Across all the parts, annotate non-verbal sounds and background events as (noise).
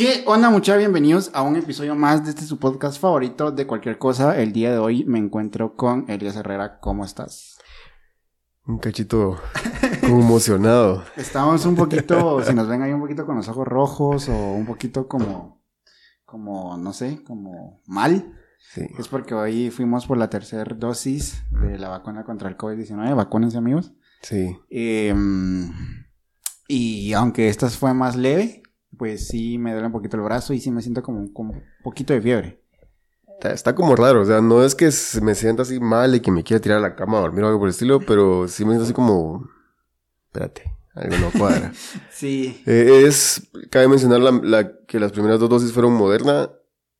¿Qué onda, mucha? Bienvenidos a un episodio más de este su podcast favorito de cualquier cosa. El día de hoy me encuentro con Elias Herrera. ¿Cómo estás? Un cachito conmocionado. (laughs) Estamos un poquito, si nos ven ahí un poquito con los ojos rojos o un poquito como, como, no sé, como mal. Sí. Es porque hoy fuimos por la tercera dosis de la vacuna contra el COVID-19. Vacúnense, amigos. Sí. Eh, y aunque esta fue más leve, pues sí me duele un poquito el brazo y sí me siento como, como un poquito de fiebre. Está, está como raro, o sea, no es que me sienta así mal y que me quiera tirar a la cama a dormir o algo por el estilo, (laughs) pero sí me siento así como... Espérate, algo no cuadra. (laughs) Sí. Eh, es, cabe mencionar la, la- que las primeras dos dosis fueron Moderna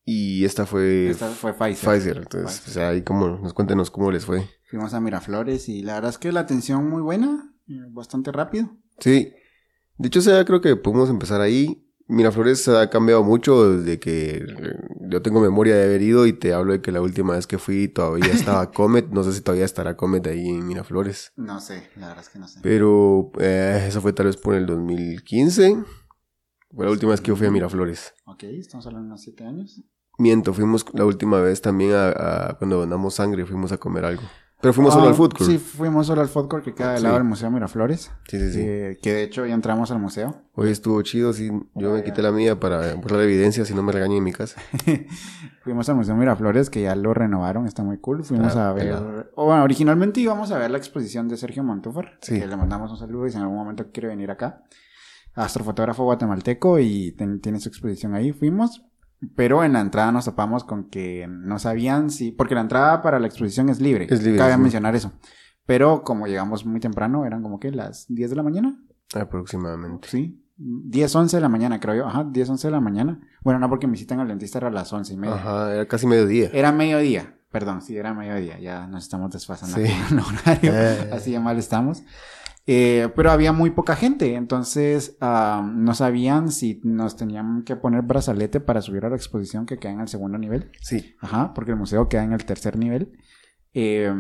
y esta fue Esta fue Pfizer. Pfizer. Entonces, Pfizer. o sea, ahí como, nos cuéntenos cómo les fue. Fuimos a Miraflores y la verdad es que la atención muy buena, bastante rápido. Sí. De hecho, o sea, creo que podemos empezar ahí. Miraflores ha cambiado mucho desde que yo tengo memoria de haber ido y te hablo de que la última vez que fui todavía (laughs) estaba Comet. No sé si todavía estará Comet ahí en Miraflores. No sé, la verdad es que no sé. Pero eh, eso fue tal vez por el 2015. Fue la última vez que yo fui a Miraflores. Ok, estamos hablando de unos siete años. Miento, fuimos la última vez también a, a- cuando donamos sangre, fuimos a comer algo. Pero fuimos solo Ah, al food court. Sí, fuimos solo al food court que queda del Sí. lado del Museo Miraflores. sí, sí. sí. eh, que de hecho ya entramos al museo. Hoy estuvo chido, sí. Yo me quité la mía para borrar la evidencia si no me regañan en mi casa. (laughs) Fuimos al Museo Miraflores, que ya lo renovaron, está muy cool. Fuimos Está a ver. o bueno, originalmente íbamos a ver la exposición de Sergio Montúfar. Sí. Que le mandamos un saludo y si en algún momento quiere venir acá. Astrofotógrafo guatemalteco y ten- tiene su exposición ahí. Fuimos. Pero en la entrada nos topamos con que no sabían si. Porque la entrada para la exposición es libre. Es libre, Cabe sí. mencionar eso. Pero como llegamos muy temprano, eran como que las 10 de la mañana. Aproximadamente. Sí. 10, 11 de la mañana, creo yo. Ajá, 10, 11 de la mañana. Bueno, no, porque mi cita en el dentista era a las 11 y media. Ajá, era casi mediodía. Era mediodía. Perdón, sí, era mediodía. Ya nos estamos desfasando Sí. en el horario. (laughs) Eh. Así de mal estamos. Eh, pero había muy poca gente. Entonces, no sabían si nos tenían que poner brazalete para subir a la exposición que queda en el segundo nivel. Sí. Ajá, porque el museo queda en el tercer nivel. Eh,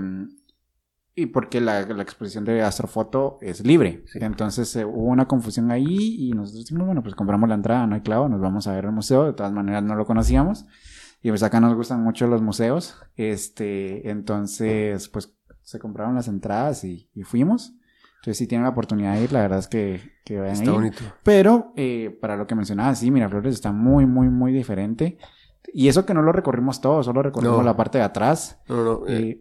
y porque la, la exposición de Astrofoto es libre. Sí. Entonces eh, hubo una confusión ahí y nosotros dijimos, bueno, pues compramos la entrada, no hay clavo, nos vamos a ver el museo. De todas maneras no lo conocíamos. Y pues acá nos gustan mucho los museos. Este, entonces, pues se compraron las entradas y, y fuimos. Entonces, si tienen la oportunidad de ir, la verdad es que, que vayan Está ahí. bonito. Pero eh, para lo que mencionaba, sí, Miraflores está muy, muy, muy diferente. Y eso que no lo recorrimos todo, solo recorrimos No. la parte de atrás. No, no, no. eh, Eh,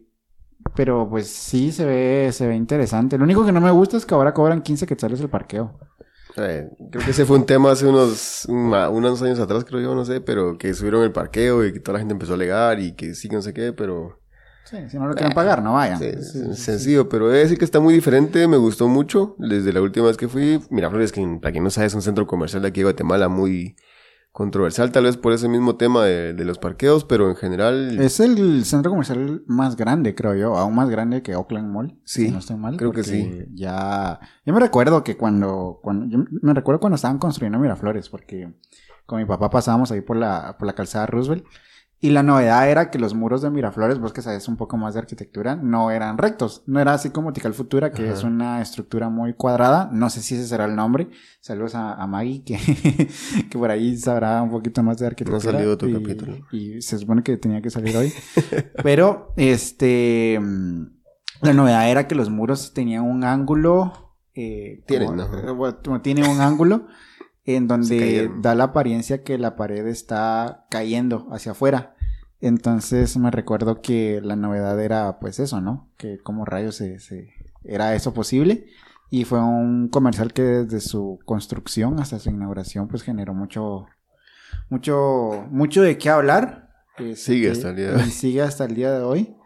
pero pues sí se ve, se ve interesante. Lo único que no me gusta es que ahora cobran 15 quetzales el parqueo. eh, creo que ese fue un tema hace unos, una- unos años atrás, creo yo, no sé, pero que subieron el parqueo y que toda la gente empezó a alegar y que sí, que no sé qué, pero... Sí, si no lo quieren pagar, no vayan. Sí, Sí, sencillo, pero he de decir que está muy diferente, me gustó mucho desde la última vez que fui. Miraflores, que para quien no sabe, es un centro comercial de aquí de Guatemala muy controversial, tal vez por ese mismo tema de, de los parqueos, pero en general... Es el centro comercial más grande, creo yo, aún más grande que Oakland Mall. Sí, si no estoy mal. creo que sí. Ya, yo me recuerdo que cuando, cuando, yo me recuerdo cuando estaban construyendo Miraflores, porque con mi papá pasábamos ahí por la, por la calzada Roosevelt. Y la novedad era que los muros de Miraflores, vos que sabes un poco más de arquitectura, no eran rectos. No era así como Tical Futura, que Ajá. es una estructura muy cuadrada. No sé si ese será el nombre. Saludos a, a Maggie, que, (laughs) que por ahí sabrá un poquito más de arquitectura. No ha salido tu y, capítulo. Y se supone que tenía que salir hoy. (laughs) Pero, este, mm, la novedad era que los muros tenían un ángulo. Eh, Tienen, como- ¿no? eh, como tiene un ángulo en donde da la apariencia que la pared está cayendo hacia afuera. Entonces me recuerdo que la novedad era pues eso, ¿no? Que como rayos se, se- era eso posible. Y fue un comercial que desde su construcción hasta su inauguración pues generó mucho, mucho, mucho de qué hablar. Sigue Este, hasta el día de hoy. y sigue hasta el día de hoy.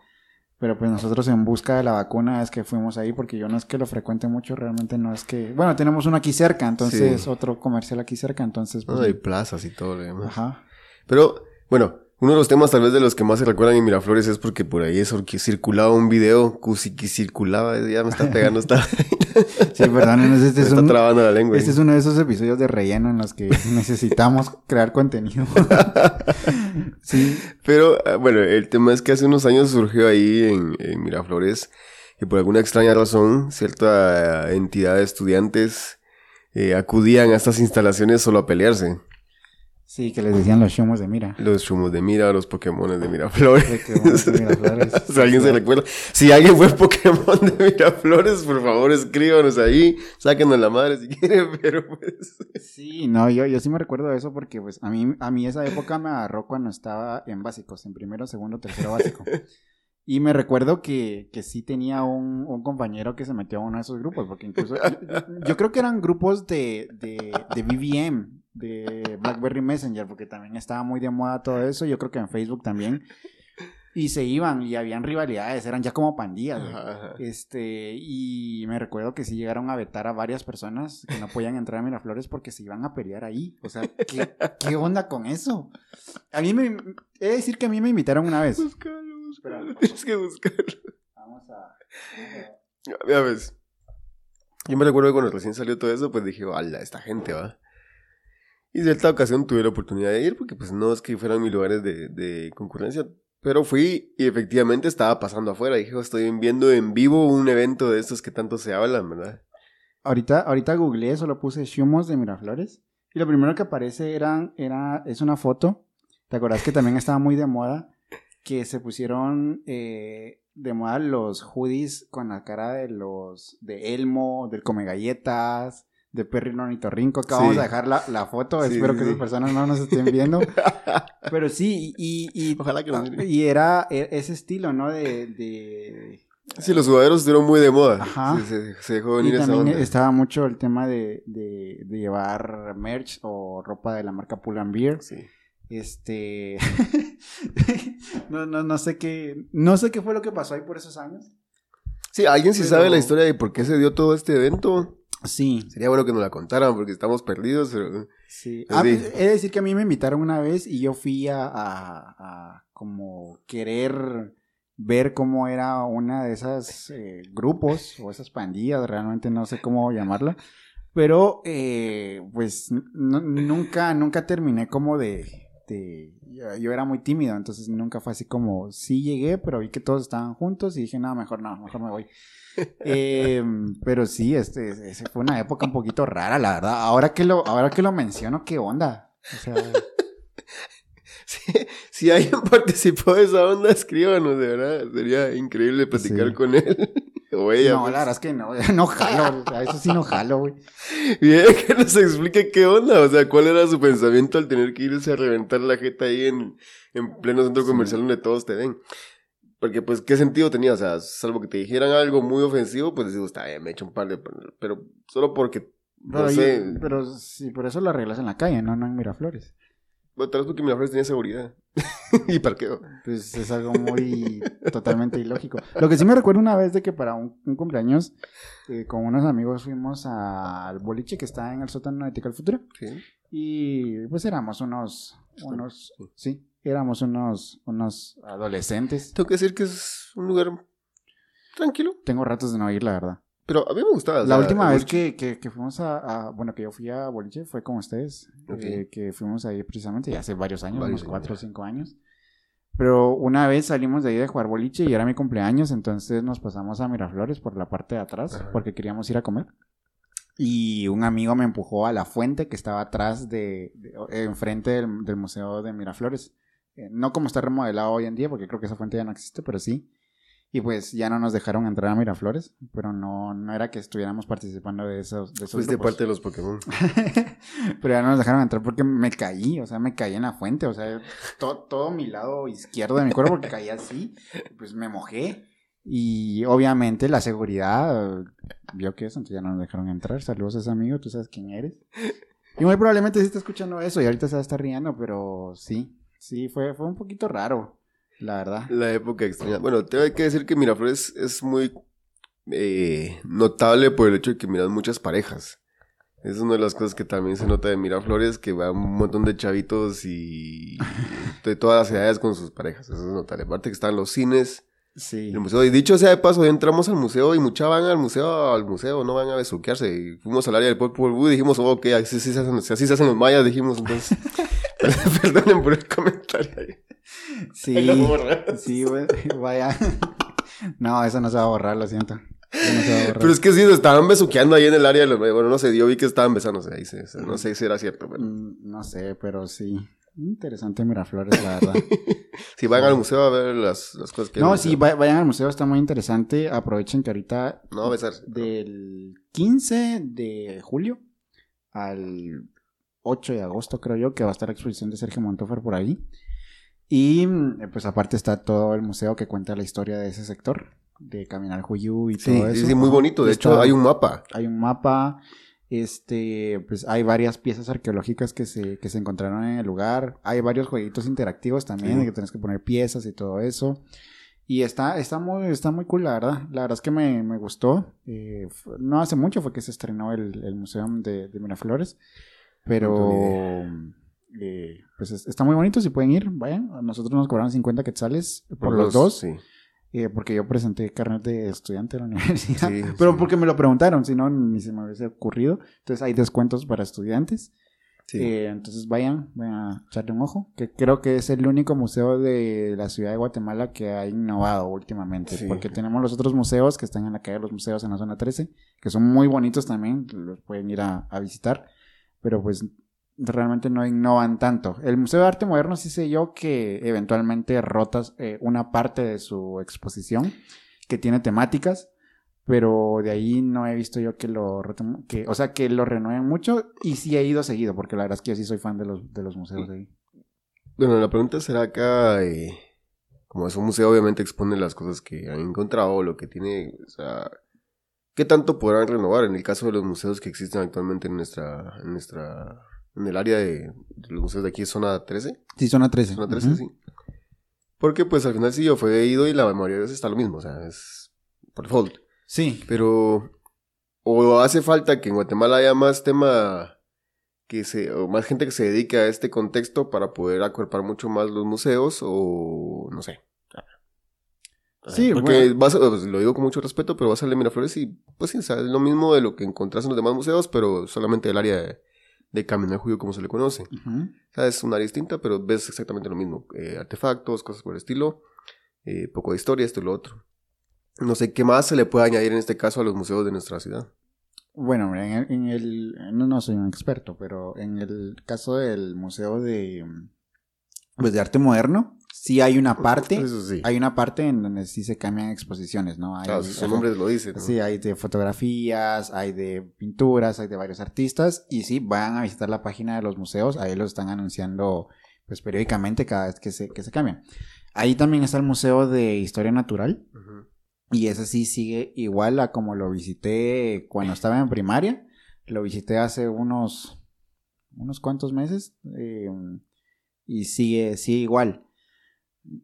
Pero pues nosotros en busca de la vacuna es que fuimos ahí porque yo no es que lo frecuente mucho, realmente no es que... Bueno, tenemos uno aquí cerca, entonces Sí. otro comercial aquí cerca, entonces... No, pues, hay plazas y todo lo demás. Ajá. Pero, bueno, uno de los temas tal vez de los que más se recuerdan en Miraflores es porque por ahí es porque circulaba un video, que circulaba, ya me está pegando, está, (laughs) Sí, perdón, este (laughs) me es, está un, trabando la lengua. este es uno de esos episodios de relleno en los que (laughs) necesitamos crear contenido. sí, Pero, ah, bueno, el tema es que hace unos años surgió ahí en, en Miraflores que por alguna extraña razón cierta entidad de estudiantes eh, acudían a estas instalaciones solo a pelearse. Sí, que les decían los shumos de mira. Los chumos de mira, los Pokémon de Miraflores. Pokémones de Miraflores. (laughs) si alguien se recuerda. Si alguien fue Pokémon de Miraflores, por favor escríbanos ahí. Sáquenos la madre si quieren, pero pues. Sí, no, yo, yo sí me recuerdo de eso porque pues a mí, a mí esa época me agarró cuando estaba en básicos, en primero, segundo, tercero básico. (laughs) Y me recuerdo que, que sí tenía un, un compañero que se metió a uno de esos grupos, porque incluso yo, yo creo que eran grupos de, de, de BBM, de BlackBerry Messenger, porque también estaba muy de moda todo eso, yo creo que en Facebook también. Y se iban y habían rivalidades, eran ya como pandillas. güey. Ajá, ajá. Este, y me recuerdo que sí llegaron a vetar a varias personas que no podían entrar a Miraflores porque se iban a pelear ahí. O sea, ¿qué, qué onda con eso? A mí me. He de decir que a mí me invitaron una vez. Búscalo, búscalo. Tienes que buscarlo. Vamos a. Ya ves. Yo me recuerdo que cuando recién salió todo eso, pues dije, ¡hala, esta gente va! Y de esta ocasión tuve la oportunidad de ir, porque pues no es que fueran mis lugares de, de concurrencia, pero fui y efectivamente estaba pasando afuera. Dije, "Oh, estoy viendo en vivo un evento de estos que tanto se hablan, ¿verdad? Ahorita, ahorita googleé, solo puse Shumos de Miraflores. Y lo primero que aparece era, es una foto. ¿Te acordás que también estaba muy de moda? Que se pusieron eh, de moda los hoodies con la cara de los de Elmo, del Come Galletas, de Perry Ornitorrinco. Acá Sí. vamos a dejar la, la foto. Sí, Espero sí, que sí. esas personas no nos estén viendo. (laughs) Pero sí, y, y, Ojalá que miren. y era e- ese estilo, ¿no? De, de Sí, los jugadores estuvieron muy de moda. Ajá. Sí, se, se dejó Y venir esa también onda. estaba mucho el tema de, de, de llevar merch o ropa de la marca Pull and Beer. Sí. Este. (laughs) no, no, no sé qué. No sé qué fue lo que pasó ahí por esos años. Sí, alguien sí Pero- sabe la historia de por qué se dio todo este evento. Sí, Sería bueno que nos la contaran porque estamos perdidos. Pero... sí. Pues Ah, de decir que a mí me invitaron una vez y yo fui a, a- a como querer ver cómo era una de esas eh, grupos o esas pandillas, realmente no sé cómo llamarla. Pero, eh, pues, nunca, nunca terminé como de, de- yo, yo era muy tímido, entonces nunca fue así como, sí llegué, pero vi que todos estaban juntos y dije, no, mejor no, mejor me voy. Eh, pero sí, este, ese fue una época un poquito rara, la verdad. Ahora que lo, ahora que lo menciono, ¿qué onda? O sea, (laughs) Sí, si alguien participó de esa onda, escríbanos, de verdad. Sería increíble platicar Sí. con él. (laughs) no, pues. la verdad es que no, (laughs) no jalo, o sea, eso sí no jalo, güey. Bien, que nos explique qué onda. O sea, cuál era su pensamiento al tener que irse a reventar la jeta ahí en, en pleno centro Sí. comercial donde todos te ven. Porque, pues, ¿qué sentido tenía? O sea, salvo que te dijeran algo muy ofensivo, pues digo, está bien, me echo un par de... Pero solo porque, no Pero, sé... yo- pero sí, por eso lo arreglas en la calle, no, no en Miraflores. Bueno, tal vez porque Miraflores tenía seguridad. (laughs) y parqueo. Pues es algo muy totalmente ilógico. Lo que sí me recuerdo una vez de que para un, un cumpleaños eh, con unos amigos fuimos al boliche que está en el sótano de Tical Futura. Sí. Y pues éramos unos, unos, sí, éramos unos, unos adolescentes. Tengo que decir que es un lugar tranquilo. Tengo ratos de no ir, la verdad. Pero a mí me gustaba. La última vez que, que, que fuimos a, a- bueno, que yo fui a boliche fue con ustedes, eh, que fuimos ahí precisamente ya hace varios años, Varios unos cuatro o cinco años. Pero una vez salimos de ahí de jugar boliche y era mi cumpleaños, entonces nos pasamos a Miraflores por la parte de atrás Ajá. porque queríamos ir a comer. Y un amigo me empujó a la fuente que estaba atrás de, de- enfrente del, del museo de Miraflores. Eh, no como está remodelado hoy en día, porque creo que esa fuente ya no existe, pero sí. Y pues ya no nos dejaron entrar a Miraflores, pero no, no era que estuviéramos participando de esos, de esos Fuiste grupos. parte de los Pokémon. (laughs) pero ya no nos dejaron entrar porque me caí, o sea, me caí en la fuente, o sea, to- todo mi lado izquierdo de mi cuerpo porque caí así, pues me mojé. Y obviamente la seguridad eh, vio que eso, entonces ya no nos dejaron entrar. Saludos a ese amigo, tú sabes quién eres. Y muy probablemente sí está escuchando eso y ahorita se va a estar riendo, pero sí, sí, fue, fue un poquito raro, la verdad. La época extraña. Bueno, tengo que decir que Miraflores es muy eh, notable por el hecho de que miran muchas parejas. Es una de las cosas que también se nota de Miraflores, que va un montón de chavitos y (laughs) de todas las edades con sus parejas. Eso es notable. Aparte que están los cines, Sí. el museo. Y dicho sea de paso, ya entramos al museo y mucha van al museo, al museo, no van a besuquearse. Y fuimos al área del Popol Vuh y dijimos, oh, ok, así, se hacen, así se hacen los mayas, dijimos entonces. (laughs) (laughs) Perdonen por el comentario. Sí, sí, güey, vaya. No, eso no se va a borrar, lo siento. Pero es que sí, se estaban besuqueando ahí en el área. Bueno, no sé, yo vi que estaban besándose ahí. no sé si era cierto. Mm, no sé, pero sí. Interesante Miraflores, la verdad. (laughs) si vayan al museo a ver las, cosas que... No, si vayan al museo, está muy interesante. Aprovechen que ahorita... No, besar. Del 15 de julio al 8 de agosto, creo yo, que va a estar la exposición de Sergio Montofer por ahí. Y pues aparte está todo el museo que cuenta la historia de ese sector, de Caminar Juyú y todo eso. Sí, sí, muy bonito. De hecho, hay un mapa. Hay un mapa. Este, pues hay varias piezas arqueológicas que se, que se encontraron en el lugar. Hay varios jueguitos interactivos también, de que tienes que poner piezas y todo eso. Y está, está muy, está muy cool, la verdad. La verdad es que me, me gustó. Eh, no hace mucho fue que se estrenó el, el Museo de, de Miraflores. Pero eh, pues está muy bonito, si pueden ir, vayan. nosotros nos cobraron 50 quetzales por, los, dos. Sí. Eh, porque yo presenté carnet de estudiante de la (laughs) universidad. pero porque me lo preguntaron, si no, ni se me hubiese ocurrido. Entonces hay descuentos para estudiantes. Eh, entonces vayan, vayan a echarle un ojo. Que creo que es el único museo de la ciudad de Guatemala que ha innovado últimamente. Porque tenemos los otros museos que están en la calle de los museos en la zona 13, que son muy bonitos también, los pueden ir a, a visitar. Pero pues realmente no innovan tanto. El Museo de Arte Moderno sí sé yo que eventualmente rotas eh, una parte de su exposición que tiene temáticas, pero de ahí no he visto yo que lo que, o sea, que lo renueven mucho y sí he ido seguido, porque la verdad es que yo sí soy fan de los, de los museos de ahí. Bueno, la pregunta será acá, eh, como es un museo, obviamente expone las cosas que han encontrado, lo que tiene, ¿qué tanto podrán renovar en el caso de los museos que existen actualmente en nuestra, en nuestra en el área de, los museos de aquí, zona 13. Sí, zona 13. Zona 13, sí. Porque pues al final sí yo fue ido y la mayoría de veces está lo mismo, o sea, es por default. Sí. Pero o hace falta que en Guatemala haya más tema que se o más gente que se dedique a este contexto para poder acuerpar mucho más los museos o no sé. Sí, porque vas pues, lo digo con mucho respeto, pero vas a Miraflores y pues sí, es lo mismo de lo que encontrás en los demás museos, pero solamente del área de, de Camino Julio como se le conoce. o sea, es un área distinta, pero ves exactamente lo mismo. Eh, artefactos, cosas por el estilo, eh, poco de historia, esto y lo otro. No sé qué más se le puede añadir en este caso a los museos de nuestra ciudad. Bueno, en el, no, no, soy un experto, pero en el caso del museo de, pues de arte moderno, sí hay una parte, hay una parte en donde sí se cambian exposiciones, ¿no? Hay, claro, su nombre lo dice. Sí, hay de fotografías, hay de pinturas, hay de varios artistas y sí, van a visitar la página de los museos, ahí los están anunciando pues periódicamente cada vez que se, que se cambian. Ahí también está el Museo de Historia Natural y ese sí sigue igual a como lo visité cuando estaba en primaria, lo visité hace unos, unos cuantos meses eh, y sigue, sigue igual.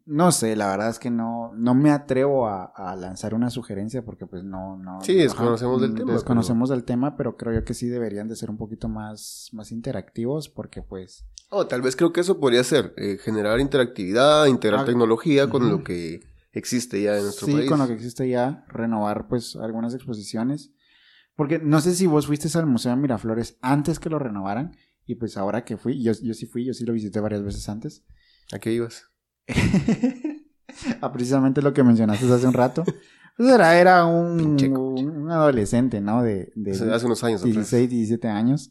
No sé, la verdad es que no, no me atrevo a, lanzar una sugerencia porque pues no, no. Sí, desconocemos del tema. Desconocemos del tema, pero creo yo que sí deberían de ser un poquito más, más interactivos porque pues. Oh, tal vez creo que eso podría ser, eh, generar interactividad, integrar ah, tecnología con lo que existe ya en nuestro país. Sí, con lo que existe ya, renovar pues algunas exposiciones. Porque no sé si vos fuiste al Museo de Miraflores antes que lo renovaran y pues ahora que fui, yo, yo sí fui, yo sí lo visité varias veces antes. ¿A qué ibas? A (laughs) precisamente lo que mencionaste hace un rato. Pues era, era un, adolescente, ¿no? De, hace unos años. 16, 17 años.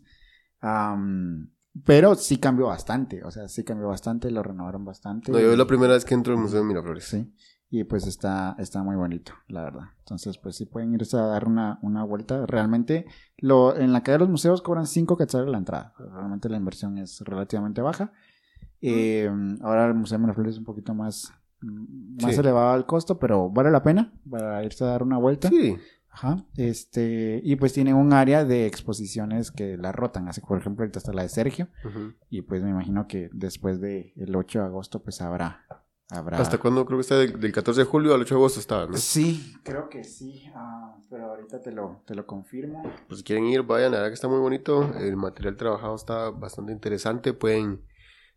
pero sí cambió bastante, o sea, sí cambió bastante, lo renovaron bastante. No, yo es la primera vez que entro al Museo de Miraflores. Sí, y pues está, está muy bonito, la verdad. Entonces, pues sí pueden irse a dar una, una vuelta. Realmente, lo, en la calle de los museos cobran 5 quetzales la entrada. Realmente la inversión es relativamente baja. Eh, ahora el Museo de Miraflores es un poquito más, más elevado el costo, pero vale la pena para irse a dar una vuelta. Sí. Ajá. Este, y pues tiene un área de exposiciones que la rotan. Así por ejemplo, ahorita está la de Sergio. Y pues me imagino que después del el 8 de agosto, pues habrá. habrá... ¿Hasta cuándo? Creo que está del, 14 de julio al 8 de agosto está, ¿no? Sí, creo que sí. Ah, pero ahorita te lo, te lo confirmo. Pues si quieren ir, vayan. La verdad que está muy bonito. El material trabajado está bastante interesante. Pueden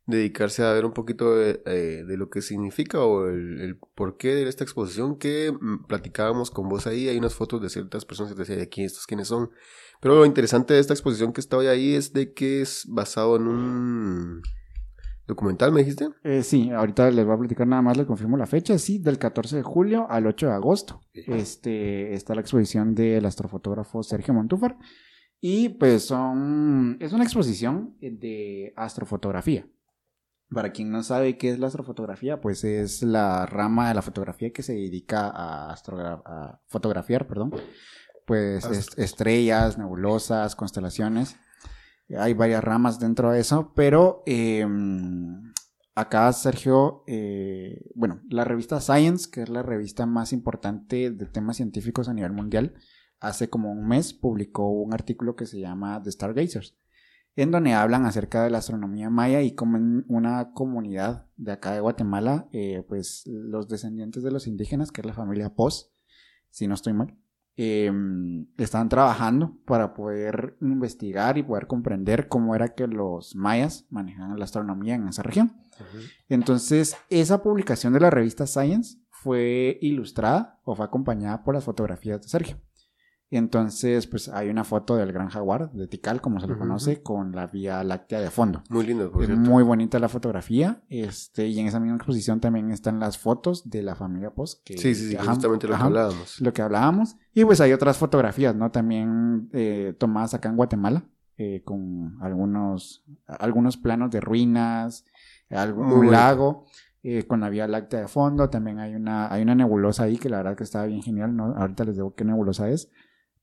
dedicarse a ver un poquito de, eh, de lo que significa o el, el, porqué de esta exposición que mm, platicábamos con vos ahí. Hay unas fotos de ciertas personas que te decían, ¿de aquí estos quiénes son? Pero lo interesante de esta exposición que está hoy ahí es de que es basado en un documental, me dijiste. Eh, sí, ahorita les voy a platicar nada más, les confirmo la fecha, sí, del 14 de julio al 8 de agosto. Este, está la exposición del astrofotógrafo Sergio Montúfar. Y pues son, es una exposición de astrofotografía. Para quien no sabe qué es la astrofotografía, pues es la rama de la fotografía que se dedica a, a fotografiar, perdón, pues estrellas, nebulosas, constelaciones. Hay varias ramas dentro de eso, pero em, acá Sergio, eh, bueno, la revista Science, que es la revista más importante de temas científicos a nivel mundial, hace como un mes publicó un artículo que se llama The Stargazers en donde hablan acerca de la astronomía maya y como en una comunidad de acá de Guatemala, eh, pues los descendientes de los indígenas, que es la familia Pos, si no estoy mal, em, están trabajando para poder investigar y poder comprender cómo era que los mayas manejaban la astronomía en esa región. Entonces, esa publicación de la revista Science fue ilustrada o fue acompañada por las fotografías de Sergio. Entonces, pues hay una foto del gran jaguar, de Tikal, como se lo conoce, con la Vía Láctea de fondo. Muy lindo, por Es muy bonita la fotografía. Este, y en esa misma exposición también están las fotos de la familia Post. Que sí, sí, sí, justamente lo que hablábamos. Lo que hablábamos. Y pues hay otras fotografías, ¿no? También eh, tomadas acá en Guatemala, eh, con algunos, algunos planos de ruinas, algún lago. Eh, con la Vía Láctea de fondo, también hay una, hay una nebulosa ahí que la verdad que está bien genial, ¿no? Ahorita les digo qué nebulosa es,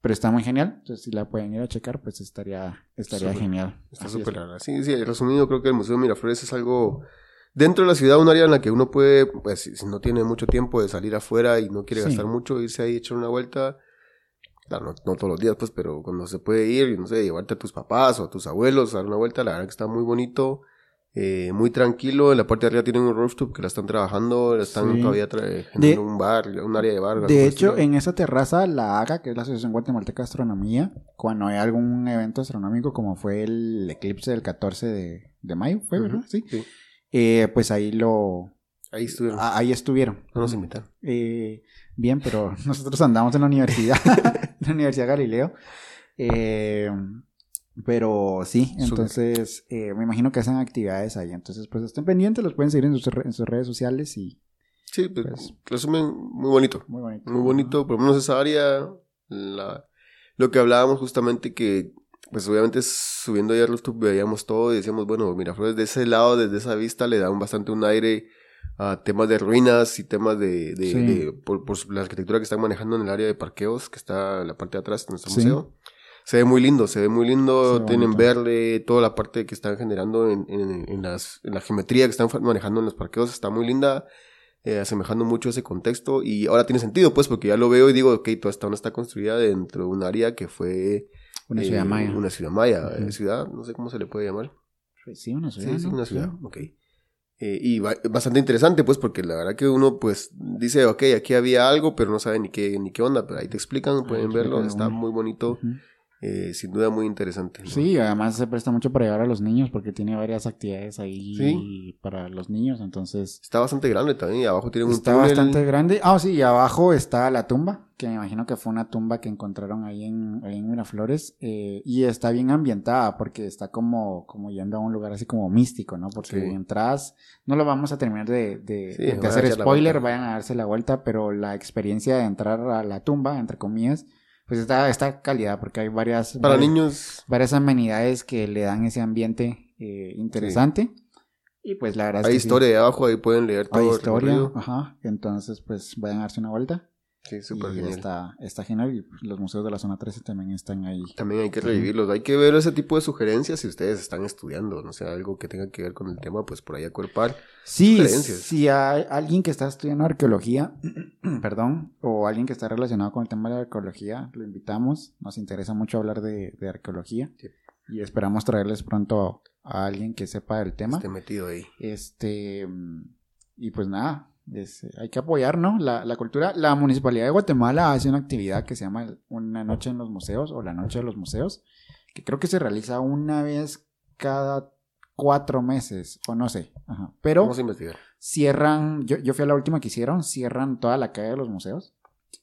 pero está muy genial. Entonces, si la pueden ir a checar, pues estaría, estaría genial. Está súper Sí, sí, resumido, creo que el Museo de Miraflores es algo dentro de la ciudad, un área en la que uno puede, pues, si no tiene mucho tiempo de salir afuera y no quiere gastar mucho, irse ahí, echar una vuelta. Claro, no, no, todos los días, pues, pero cuando se puede ir, no sé, llevarte a tus papás o a tus abuelos a dar una vuelta, la verdad que está muy bonito. Eh, muy tranquilo. En la parte de arriba tienen un rooftop que la están trabajando, la están todavía generando un bar, un área de bar. De hecho, en esa terraza, la AGA, que es la Asociación Guatemalteca de Astronomía, cuando hay algún evento astronómico, como fue el eclipse del 14 de, mayo, ¿fue, verdad? Sí. Eh, pues ahí lo. Ahí estuvieron. ahí estuvieron. No nos invitaron. Eh, bien, pero (laughs) nosotros andamos en la universidad, en (laughs) la Universidad Galileo. Eh, pero sí, entonces eh, me imagino que hacen actividades ahí. Entonces, pues estén pendientes, los pueden seguir en sus, redes sociales y. Sí, pues, pues, resumen muy bonito. Muy bonito. Muy bonito, por lo menos esa área. La, lo que hablábamos justamente que, pues obviamente subiendo ya los YouTube veíamos todo y decíamos, bueno, Miraflores de ese lado, desde esa vista, le dan bastante un aire a temas de ruinas y temas de, de, por, la arquitectura que están manejando en el área de parqueos, que está en la parte de atrás de nuestro museo se ve muy lindo, se ve muy lindo, tienen verde, toda la parte que están generando en, en, las, en la geometría que están manejando en los parqueos está muy linda, eh, asemejando mucho ese contexto y ahora tiene sentido pues porque ya lo veo y digo, ok, toda esta onda está construida dentro de un área que fue... Una ciudad eh, maya. Una ciudad maya, eh, ciudad, no sé cómo se le puede llamar. Pues sí, una ciudad. Sí, sí una ciudad, ok. y bastante interesante, pues, porque la verdad que uno, pues, dice, ok, aquí había algo, pero no sabe ni qué, ni qué onda, pero ahí te explican, pueden verlo, está muy bonito. Eh, sin duda muy interesante. Sí, además se presta mucho para llevar a los niños porque tiene varias actividades ahí para los niños, entonces... Está bastante grande también, y abajo tiene un Está bastante grande. Ah, sí, y abajo está la tumba, que me imagino que fue una tumba que encontraron ahí en, en Miraflores, eh, y está bien ambientada porque está como, como yendo a un lugar así como místico, ¿no? Porque entras, no lo vamos a terminar de, de, de hacer spoiler, vayan a darse la vuelta, pero la experiencia de entrar a la tumba, entre comillas, pues está esta calidad porque hay varias para niños. varias amenidades que le dan ese ambiente eh, interesante. Y pues la verdad hay historia de abajo ahí pueden leer todo hay historia ajá. Entonces pues vayan a darse una vuelta Sí, súper genial. Está, está genial y pues, los museos de la zona 13 también están ahí. También hay que revivirlos, hay que ver ese tipo de sugerencias si ustedes están estudiando, no sé, algo que tenga que ver con el tema, pues por ahí acuerpar. Sí, si hay alguien que está estudiando arqueología, (clears throat) perdón, o alguien que está relacionado con el tema de la arqueología, lo invitamos, nos interesa mucho hablar de, arqueología y esperamos traerles pronto a, alguien que sepa del tema. Esté metido ahí. Este, y pues nada, eh, hay que apoyar, ¿no? La, la, cultura. La Municipalidad de Guatemala hace una actividad que se llama Una Noche en los Museos o la Noche de los Museos, que creo que se realiza una vez cada cuatro meses, o no sé. Pero Vamos a investigar. cierran, yo, yo fui a la última que hicieron, cierran toda la calle de los museos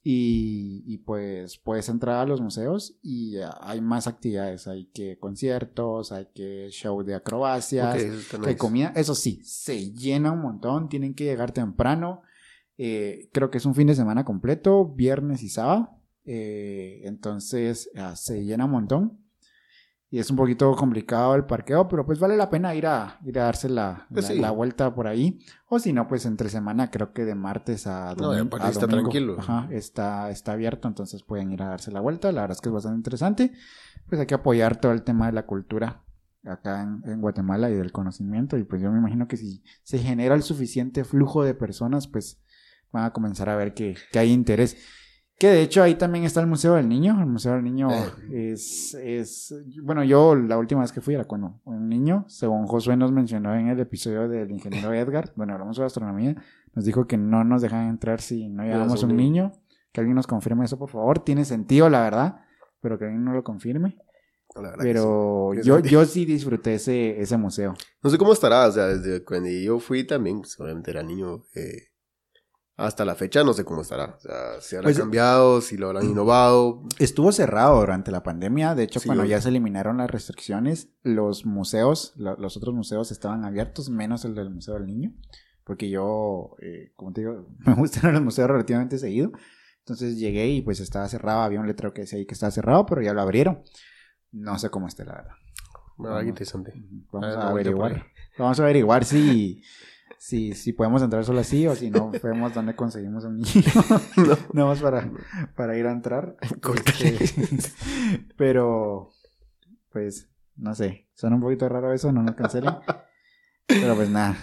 Y, y, pues puedes entrar a los museos y hay más actividades. Hay que conciertos, hay que show de acrobacias, hay comida. Eso sí, se llena un montón, tienen que llegar temprano. Eh, creo que es un fin de semana completo, viernes y sábado. Eh, entonces ah, se llena un montón y es un poquito complicado el parqueo, pero pues vale la pena ir a, ir a darse la, pues la, vuelta por ahí. O si no, pues entre semana, creo que de martes a, domingo, no, está tranquilo. Ajá, está, está abierto, entonces pueden ir a darse la vuelta. La verdad es que es bastante interesante. Pues hay que apoyar todo el tema de la cultura acá en, Guatemala y del conocimiento. Y pues yo me imagino que si se genera el suficiente flujo de personas, pues van a comenzar a ver que, que hay interés. Que de hecho ahí también está el Museo del Niño. El Museo del Niño eh. es, es, bueno, yo la última vez que fui era cuando un niño, según Josué nos mencionó en el episodio del ingeniero Edgar, bueno, hablamos de astronomía, nos dijo que no nos dejan entrar si no llevamos un niño. Que alguien nos confirme eso, por favor. Tiene sentido, la verdad, pero que alguien no lo confirme. Pero yo, yo sí disfruté ese, ese museo. No sé cómo estará, o sea, desde cuando yo fui también, pues, obviamente era niño, eh, hasta la fecha no sé cómo estará. O sea, si habrá pues, cambiado, si lo habrán innovado. Estuvo cerrado durante la pandemia. De hecho, cuando ya se eliminaron las restricciones, los museos, los otros museos estaban abiertos, menos el del Museo del Niño. Porque yo, eh, como te digo, (laughs) me gusta ir a los museos relativamente seguido. Entonces llegué y pues estaba cerrado. Había un letrero que decía ahí que estaba cerrado, pero ya lo abrieron. No sé cómo esté, la verdad. Ah, interesante. Vamos a averiguar. Vamos a averiguar si (laughs) si, si podemos entrar solo así o si no, (laughs) vemos dónde conseguimos un niño. (laughs) no. (laughs) más para, para ir a entrar. Este, pero, pues, no sé. Suena un poquito raro eso, no nos cancelen. Pero pues nada.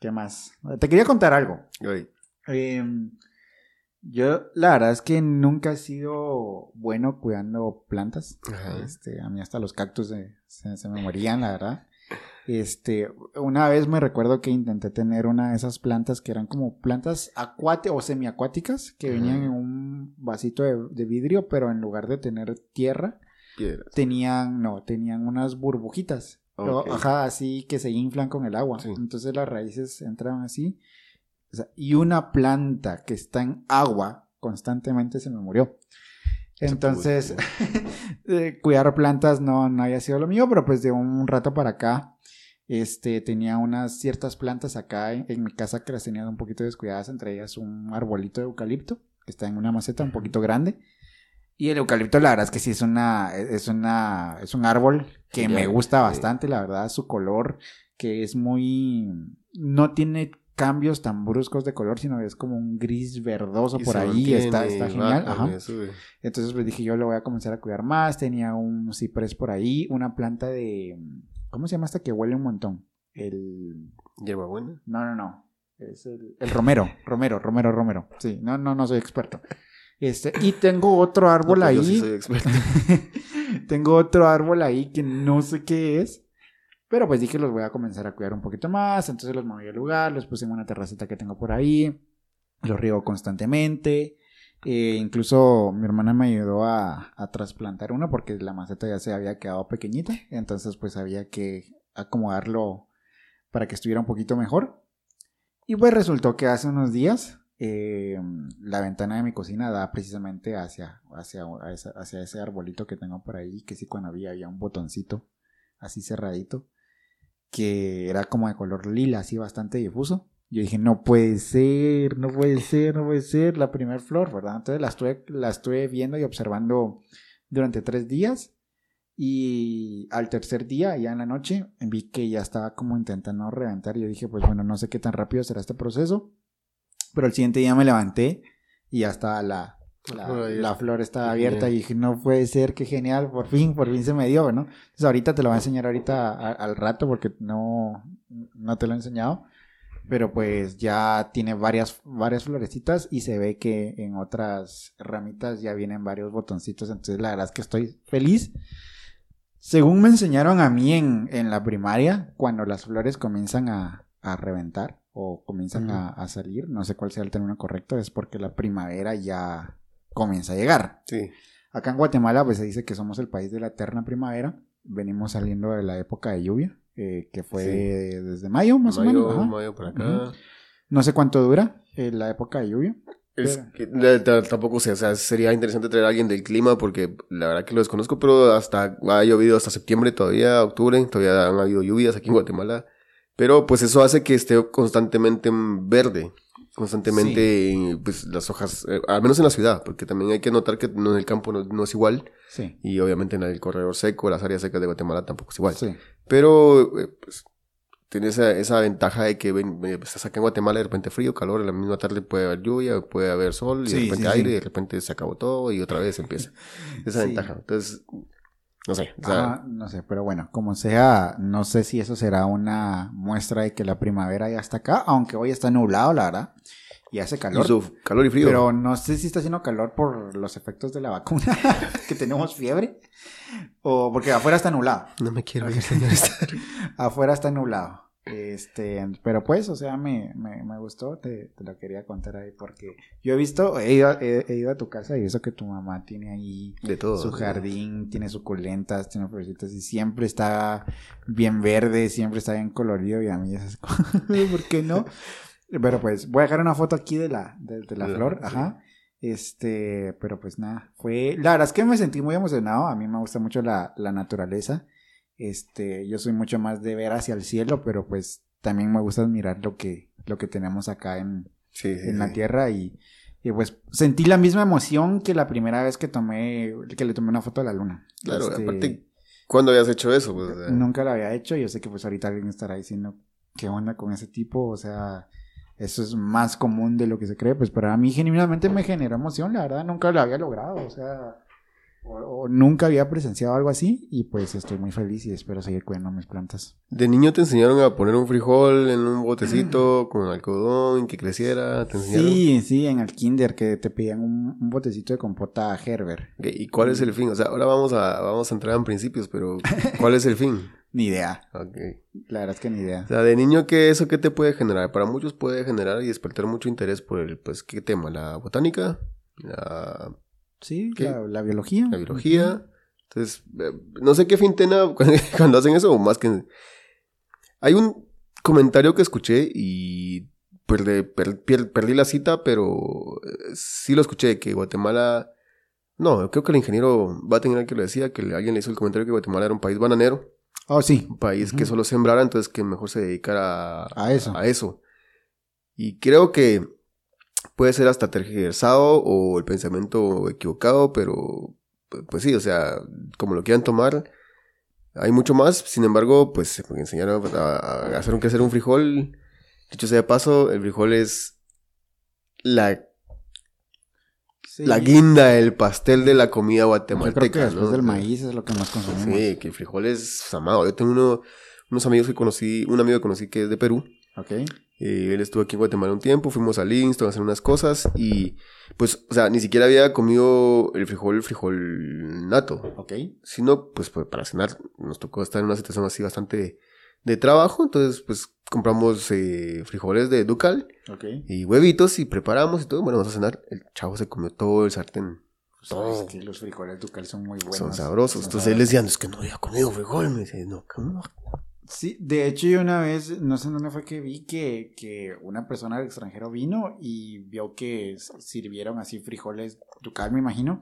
¿Qué más? Te quería contar algo. Em, yo, la verdad es que nunca he sido bueno cuidando plantas. Este, a mí hasta los cactus se, se me morían, la verdad. Este, una vez me recuerdo que intenté tener una de esas plantas que eran como plantas acuáticas o semiacuáticas que venían en un vasito de, vidrio, pero en lugar de tener tierra, tenían, no, tenían unas burbujitas. ajá, así que se inflan con el agua. Entonces las raíces entran así. y una planta que está en agua constantemente se me murió. Entonces, (laughs) cuidar plantas no, no haya sido lo mío, pero pues de un rato para acá este, tenía unas ciertas plantas acá en, mi casa que las tenía un poquito descuidadas, entre ellas un arbolito de eucalipto, que está en una maceta un poquito grande. Y el eucalipto, la verdad es que sí es una, es una, es un árbol que me gusta bastante, la verdad, su color, que es muy, no tiene cambios tan bruscos de color, sino es como un gris verdoso por ahí, está, está genial. Entonces pues dije, yo lo voy a comenzar a cuidar más, tenía un ciprés por ahí, una planta de, ¿Cómo se llama esta que huele un montón? El. ¿Hierbabuena? No, no, no. Es el, el romero, romero, romero, romero. Sí, no, no, no soy experto. Este, y tengo otro árbol pues ahí. Yo sí soy experto. (laughs) tengo otro árbol ahí que no sé qué es. Pero pues dije, los voy a comenzar a cuidar un poquito más. Entonces los moví al lugar, los puse en una terracita que tengo por ahí. Los riego constantemente. Eh, incluso mi hermana me ayudó a, trasplantar uno porque la maceta ya se había quedado pequeñita. Entonces pues había que acomodarlo para que estuviera un poquito mejor. Y pues resultó que hace unos días eh, la ventana de mi cocina da precisamente hacia, hacia, hacia ese arbolito que tengo por ahí. Que sí cuando había, había un botoncito así cerradito. Que era como de color lila, así bastante difuso. Yo dije, no puede ser, no puede ser, no puede ser la primera flor, ¿verdad? Entonces la estuve, la estuve viendo y observando durante tres días. Y al tercer día, ya en la noche, vi que ya estaba como intentando reventar. Y yo dije, pues bueno, no sé qué tan rápido será este proceso. Pero el siguiente día me levanté y ya estaba la, la, flor estaba abierta y dije, no puede ser, qué genial, por fin, por fin se me dio, ¿no? Entonces ahorita te lo voy a enseñar ahorita al rato porque no, no te lo he enseñado pero pues ya tiene varias, varias florecitas y se ve que en otras ramitas ya vienen varios botoncitos, entonces la verdad es que estoy feliz. Según me enseñaron a mí en, en la primaria, cuando las flores comienzan a, a reventar o comienzan a, a, salir, no sé cuál sea el término correcto, es porque la primavera ya comienza a llegar. Sí. Acá en Guatemala pues se dice que somos el país de la eterna primavera, venimos saliendo de la época de lluvia, eh, que fue desde mayo más o menos. Mayo para acá. No sé cuánto dura eh, la época de lluvia, Es que, eh, tampoco sé, o sea, sería interesante traer a alguien del clima porque la verdad que lo desconozco, pero hasta ha llovido hasta septiembre todavía, octubre, todavía han habido lluvias aquí en Guatemala. Pero pues eso hace que esté constantemente en verde, constantemente pues las hojas, eh, al menos en la ciudad, porque también hay que notar que no en el campo no, no es igual Sí. y obviamente en el corredor seco, las áreas secas de Guatemala tampoco es igual. Sí. Pero eh, pues, tiene esa, esa ventaja de que ven, ven, estás acá en Guatemala de repente frío, calor, en la misma tarde puede haber lluvia, puede haber sol, y Sí, de repente sí, aire, sí. y de repente se acabó todo y otra vez empieza. (laughs) Esa ventaja. Entonces, no sé. o sea, Ajá, no sé, pero bueno, como sea, no sé si eso será una muestra de que la primavera ya está acá, aunque hoy está nublado, la verdad, y hace calor. hizo calor y frío. Pero no sé si está haciendo calor por los efectos de la vacuna, (laughs) que tenemos fiebre, o porque afuera está nublado. No me quiero ir, (laughs) señor. Afuera está nublado. Este, pero pues, o sea, me, me, me gustó, te, te lo quería contar ahí porque yo he visto, he ido, he, he ido a tu casa y he visto que tu mamá tiene ahí De todo. su jardín, tiene suculentas, tiene florecitas y siempre está bien verde, siempre está bien colorido y a mí es (laughs) ¿por qué no? Pero pues voy a dejar una foto aquí de la, de, de la flor, sí. ajá. Este, pero pues nada, fue, la verdad es que me sentí muy emocionado, a mí me gusta mucho la, la naturaleza, este, yo soy mucho más de ver hacia el cielo, pero pues también me gusta admirar lo que, lo que tenemos acá en, Sí, sí, en la tierra y, y, pues sentí la misma emoción que la primera vez que tomé, que le tomé una foto a la luna. Claro, Este, aparte, ¿cuándo habías hecho eso? Pues, o sea, nunca lo había hecho, yo sé que pues ahorita alguien estará diciendo qué onda con ese tipo, o sea, eso es más común de lo que se cree, pues para mí genuinamente me generó emoción, la verdad, nunca lo había logrado, o sea, o, o nunca había presenciado algo así y pues estoy muy feliz y espero seguir cuidando mis plantas. ¿De niño te enseñaron a poner un frijol en un botecito (clears throat) con algodón que creciera? ¿Te enseñaron? Sí, sí, en el kinder que te pedían un, un botecito de compota Gerber. ¿Y cuál es el fin? O sea, ahora vamos a, vamos a entrar en principios, pero ¿cuál es el fin? (laughs) Ni idea, Ok. la verdad es que ni idea. O sea, de niño, ¿qué eso qué te puede generar? Para muchos puede generar y despertar mucho interés por el, pues, ¿qué tema? ¿La botánica? ¿La, Sí, la, la biología. la biología? Entonces, eh, no sé qué fin tenga (laughs) cuando hacen eso, o más que... Hay un comentario que escuché y perdí, per- per- perdí la cita, pero eh, sí lo escuché, que Guatemala... No, creo que el ingeniero el que lo decía, que alguien le hizo el comentario que Guatemala era un país bananero. Oh, sí. un país que solo sembrara, entonces que mejor se dedicara a, A eso. a eso. Y creo que puede ser hasta tergiversado o el pensamiento equivocado, pero pues, sí, o sea, como lo quieran tomar, hay mucho más. Sin embargo, pues me enseñaron a, a hacer un crecer un frijol. Dicho sea de paso, el frijol es la, Sí. la guinda, el pastel de la comida Yo guatemalteca. creo que después ¿no? del maíz es lo que más consumimos. Sí, que el frijol es amado. Yo tengo uno- unos amigos que conocí, un amigo que conocí que es de Perú. Ok. Eh, él estuvo aquí en Guatemala un tiempo, fuimos a Livingston a hacer unas cosas y pues, o sea, ni siquiera había comido el frijol, frijol nato, Ok. sino pues, pues, para cenar nos tocó estar en una situación así bastante de trabajo, entonces pues compramos eh, frijoles de Ducal Ok. y huevitos y preparamos y todo, bueno, vamos a cenar, el chavo se comió todo el sartén, todo. Es que los frijoles ducal son muy buenos. son sabrosos, Son entonces él decía, no, es que no había comido frijol, me dice, no, ¿cómo? Sí, de hecho yo una vez, no sé dónde fue que vi que, que una persona del extranjero vino y vio que sirvieron así frijoles ducal, me imagino,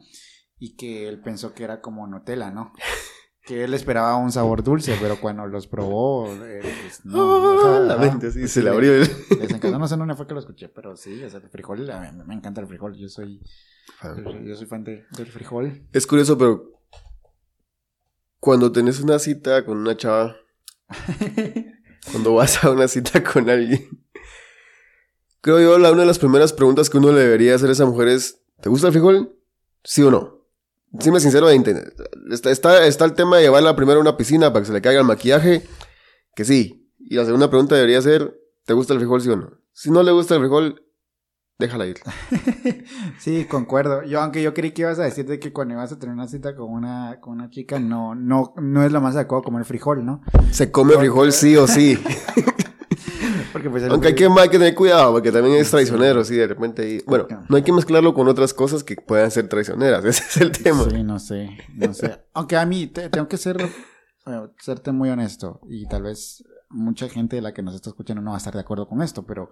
y que él pensó que era como Nutella, ¿no? (laughs) Que él esperaba un sabor dulce, pero cuando los probó, eh, pues no. Ah, la mente pues se le abrió el... Les encantó, no sé dónde fue que lo escuché, pero sí, o sea, el frijol, a mí me encanta el frijol, yo soy, yo soy fan de- del frijol. Es curioso, pero cuando tenés una cita con una chava, (laughs) cuando vas a una cita con alguien, creo yo la, una de las primeras preguntas que uno le debería hacer a esa mujer es, ¿te gusta el frijol? ¿Sí o no? Dime sincero. Está, está, está el tema de llevarla primero a una piscina para que se le caiga el maquillaje, que sí. Y la segunda pregunta debería ser, ¿te gusta el frijol, sí o no? Si no le gusta el frijol, déjala ir. (laughs) Sí, concuerdo. Yo, aunque yo creí que ibas a decir de que cuando ibas a tener una cita con una, con una chica, no, no, no es lo más adecuado comer frijol, ¿no? Se come frijol sí o sí. (laughs) Porque pues Aunque hay que, hay que tener cuidado, porque también es traicionero, sí, de repente. Bueno, no hay que mezclarlo con otras cosas que puedan ser traicioneras, (laughs) ese es el tema. Sí, no sé, no sé. Aunque a mí, te- tengo que ser, serte muy honesto, y tal vez mucha gente de la que nos está escuchando no va a estar de acuerdo con esto, pero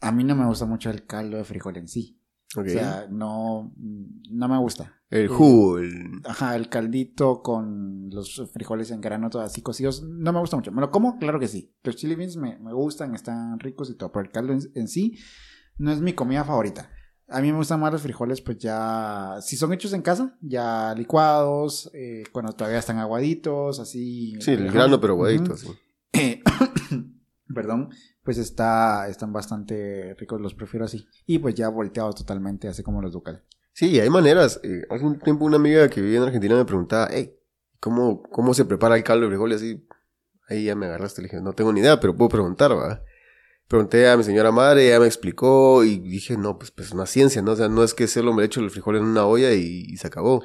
a mí no me gusta mucho el caldo de frijol en sí. O sea, no, no me gusta. El jugo, el... Ajá, el caldito con los frijoles en grano, todo así cocidos, no me gusta mucho. ¿Me lo como? Claro que sí. Los chili beans me, me gustan, están ricos y todo, pero el caldo en, sí no es mi comida favorita. A mí me gustan más los frijoles, pues ya, si son hechos en casa, ya licuados, eh, cuando todavía están aguaditos, así. Sí, el grano, pero aguadito, sí. (coughs) perdón, pues está, están bastante ricos, los prefiero así. Y pues ya volteados totalmente, así como los ducal. Sí, hay maneras. Eh, hace un tiempo una amiga que vivía en Argentina me preguntaba, hey, ¿cómo, cómo se prepara el caldo de frijoles? Así, ahí ya me agarraste, le dije, no tengo ni idea, pero puedo preguntar, ¿va? Pregunté a mi señora madre, ella me explicó y dije, no, pues, pues una ciencia, ¿no? O sea, no es que solo me echo el frijol en una olla y se acabó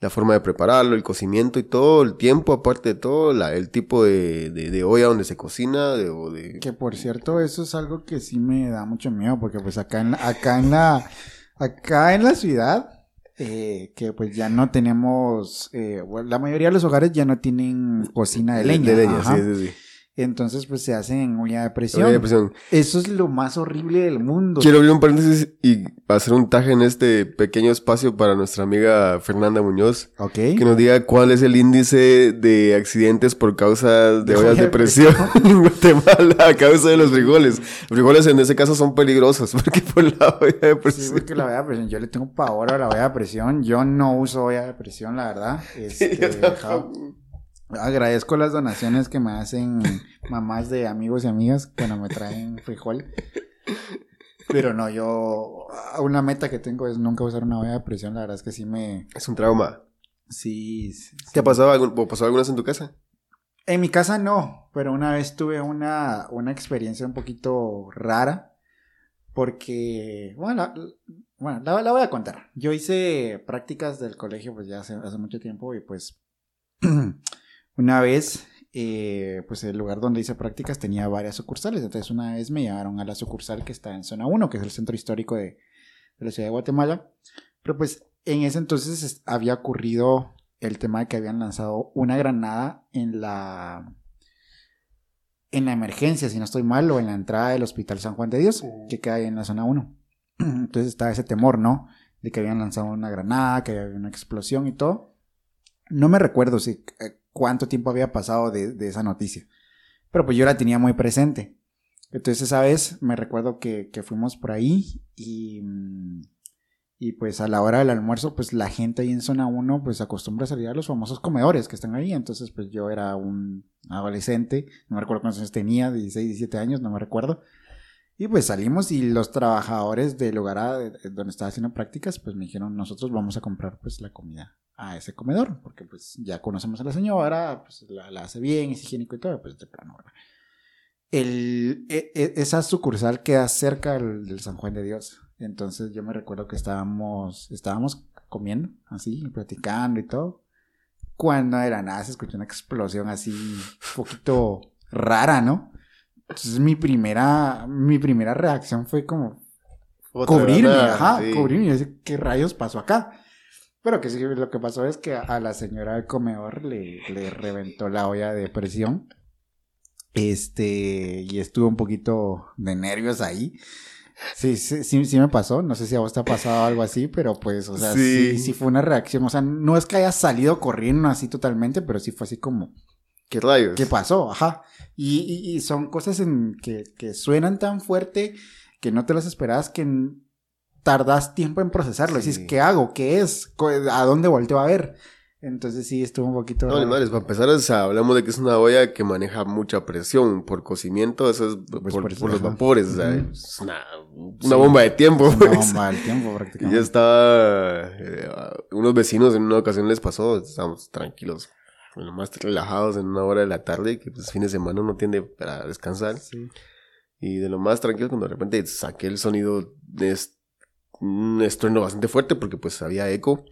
la forma de prepararlo, el cocimiento y todo, el tiempo, aparte de todo, la, el tipo de, de, olla donde se cocina, de, o de... Que por cierto, eso es algo que sí me da mucho miedo, porque pues acá en, acá en la, acá en la ciudad, eh, que pues ya no tenemos, eh, la mayoría de los hogares ya no tienen cocina de leña. De leña, sí, sí, sí. Entonces, pues se hacen en olla de presión. de presión. Eso es lo más horrible del mundo. Quiero abrir un paréntesis y hacer un taje en este pequeño espacio para nuestra amiga Fernanda Muñoz. Ok. Que nos diga cuál es el índice de accidentes por causa de, ollas de presión (laughs) en Guatemala a causa de los frijoles. Los frijoles en ese caso son peligrosos (laughs) porque por la olla de presión. Sí, porque la olla de presión. Yo le tengo pavor a la olla de presión. Yo no uso olla de presión, la verdad. (laughs) Este, Agradezco las donaciones que me hacen mamás de amigos y amigas cuando me traen frijol. Pero no, yo. Una meta que tengo es nunca usar una olla de presión. La verdad es que sí me. Es un trauma. Sí. sí ¿Te ha pasado, algún, pasó alguna vez en tu casa? En mi casa no, pero una vez tuve una, una experiencia un poquito rara. Porque, bueno, bueno la, la, voy a contar. Yo hice prácticas del colegio pues ya hace, hace mucho tiempo y pues (clears throat) Una vez, eh, pues el lugar donde hice prácticas tenía varias sucursales. Entonces una vez me llevaron a la sucursal que está en zona 1, que es el centro histórico de, la ciudad de Guatemala. Pero pues en ese entonces había ocurrido el tema de que habían lanzado una granada en la en la emergencia, si no estoy mal, o en la entrada del Hospital San Juan de Dios, que queda ahí en la zona 1. (clears throat) Entonces estaba ese temor, ¿no? De que habían lanzado una granada, que había una explosión y todo. No me recuerdo si eh, cuánto tiempo había pasado de, esa noticia. Pero pues yo la tenía muy presente. Entonces esa vez me recuerdo que, fuimos por ahí y, y pues a la hora del almuerzo pues la gente ahí en zona 1 pues acostumbra a salir a los famosos comedores que están ahí. Entonces pues yo era un adolescente, no me recuerdo cuántos años tenía, 16, 17 años, no me recuerdo. Y pues salimos y los trabajadores del lugar donde estaba haciendo prácticas pues me dijeron nosotros vamos a comprar pues la comida a ese comedor, porque pues ya conocemos a la señora, pues la, hace bien, es higiénico y todo, pues de plano. El, e, e, esa sucursal queda cerca del, San Juan de Dios. Entonces yo me recuerdo que estábamos, estábamos comiendo, así, platicando y todo. Cuando era nada se escuchó una explosión así, un poquito rara, ¿no? Entonces mi primera, mi primera reacción fue como cubrirme, ajá, cubrirme. ¿qué rayos pasó acá? Pero que sí, lo que pasó es que a la señora del comedor le, le reventó la olla de presión. Este, y estuvo un poquito de nervios ahí. Sí, sí, sí, sí me pasó. No sé si a vos te ha pasado algo así, pero pues, o sea, sí. sí, fue una reacción. O sea, no es que haya salido corriendo así totalmente, pero sí fue así como. ¿Qué rayos? ¿Qué pasó? Ajá. Y, y, son cosas en que, que suenan tan fuerte que no te las esperabas que tardas tiempo en procesarlo. Decís, ¿qué hago? ¿Qué es? ¿A dónde volteo a ver? Entonces sí, estuvo un poquito... No, madres, para empezar, hablamos de que es una olla que maneja mucha presión por cocimiento, eso es pues por, los vapores, o sea, es una, bomba de tiempo. Una pues. bomba de tiempo prácticamente. Y ya estaba, eh, unos vecinos en una ocasión les pasó, estábamos tranquilos, lo más relajados en una hora de la tarde, que pues fin de semana uno tiende para descansar. Sí. Y de lo más tranquilo cuando de repente saqué el sonido de un estruendo bastante fuerte porque pues había eco.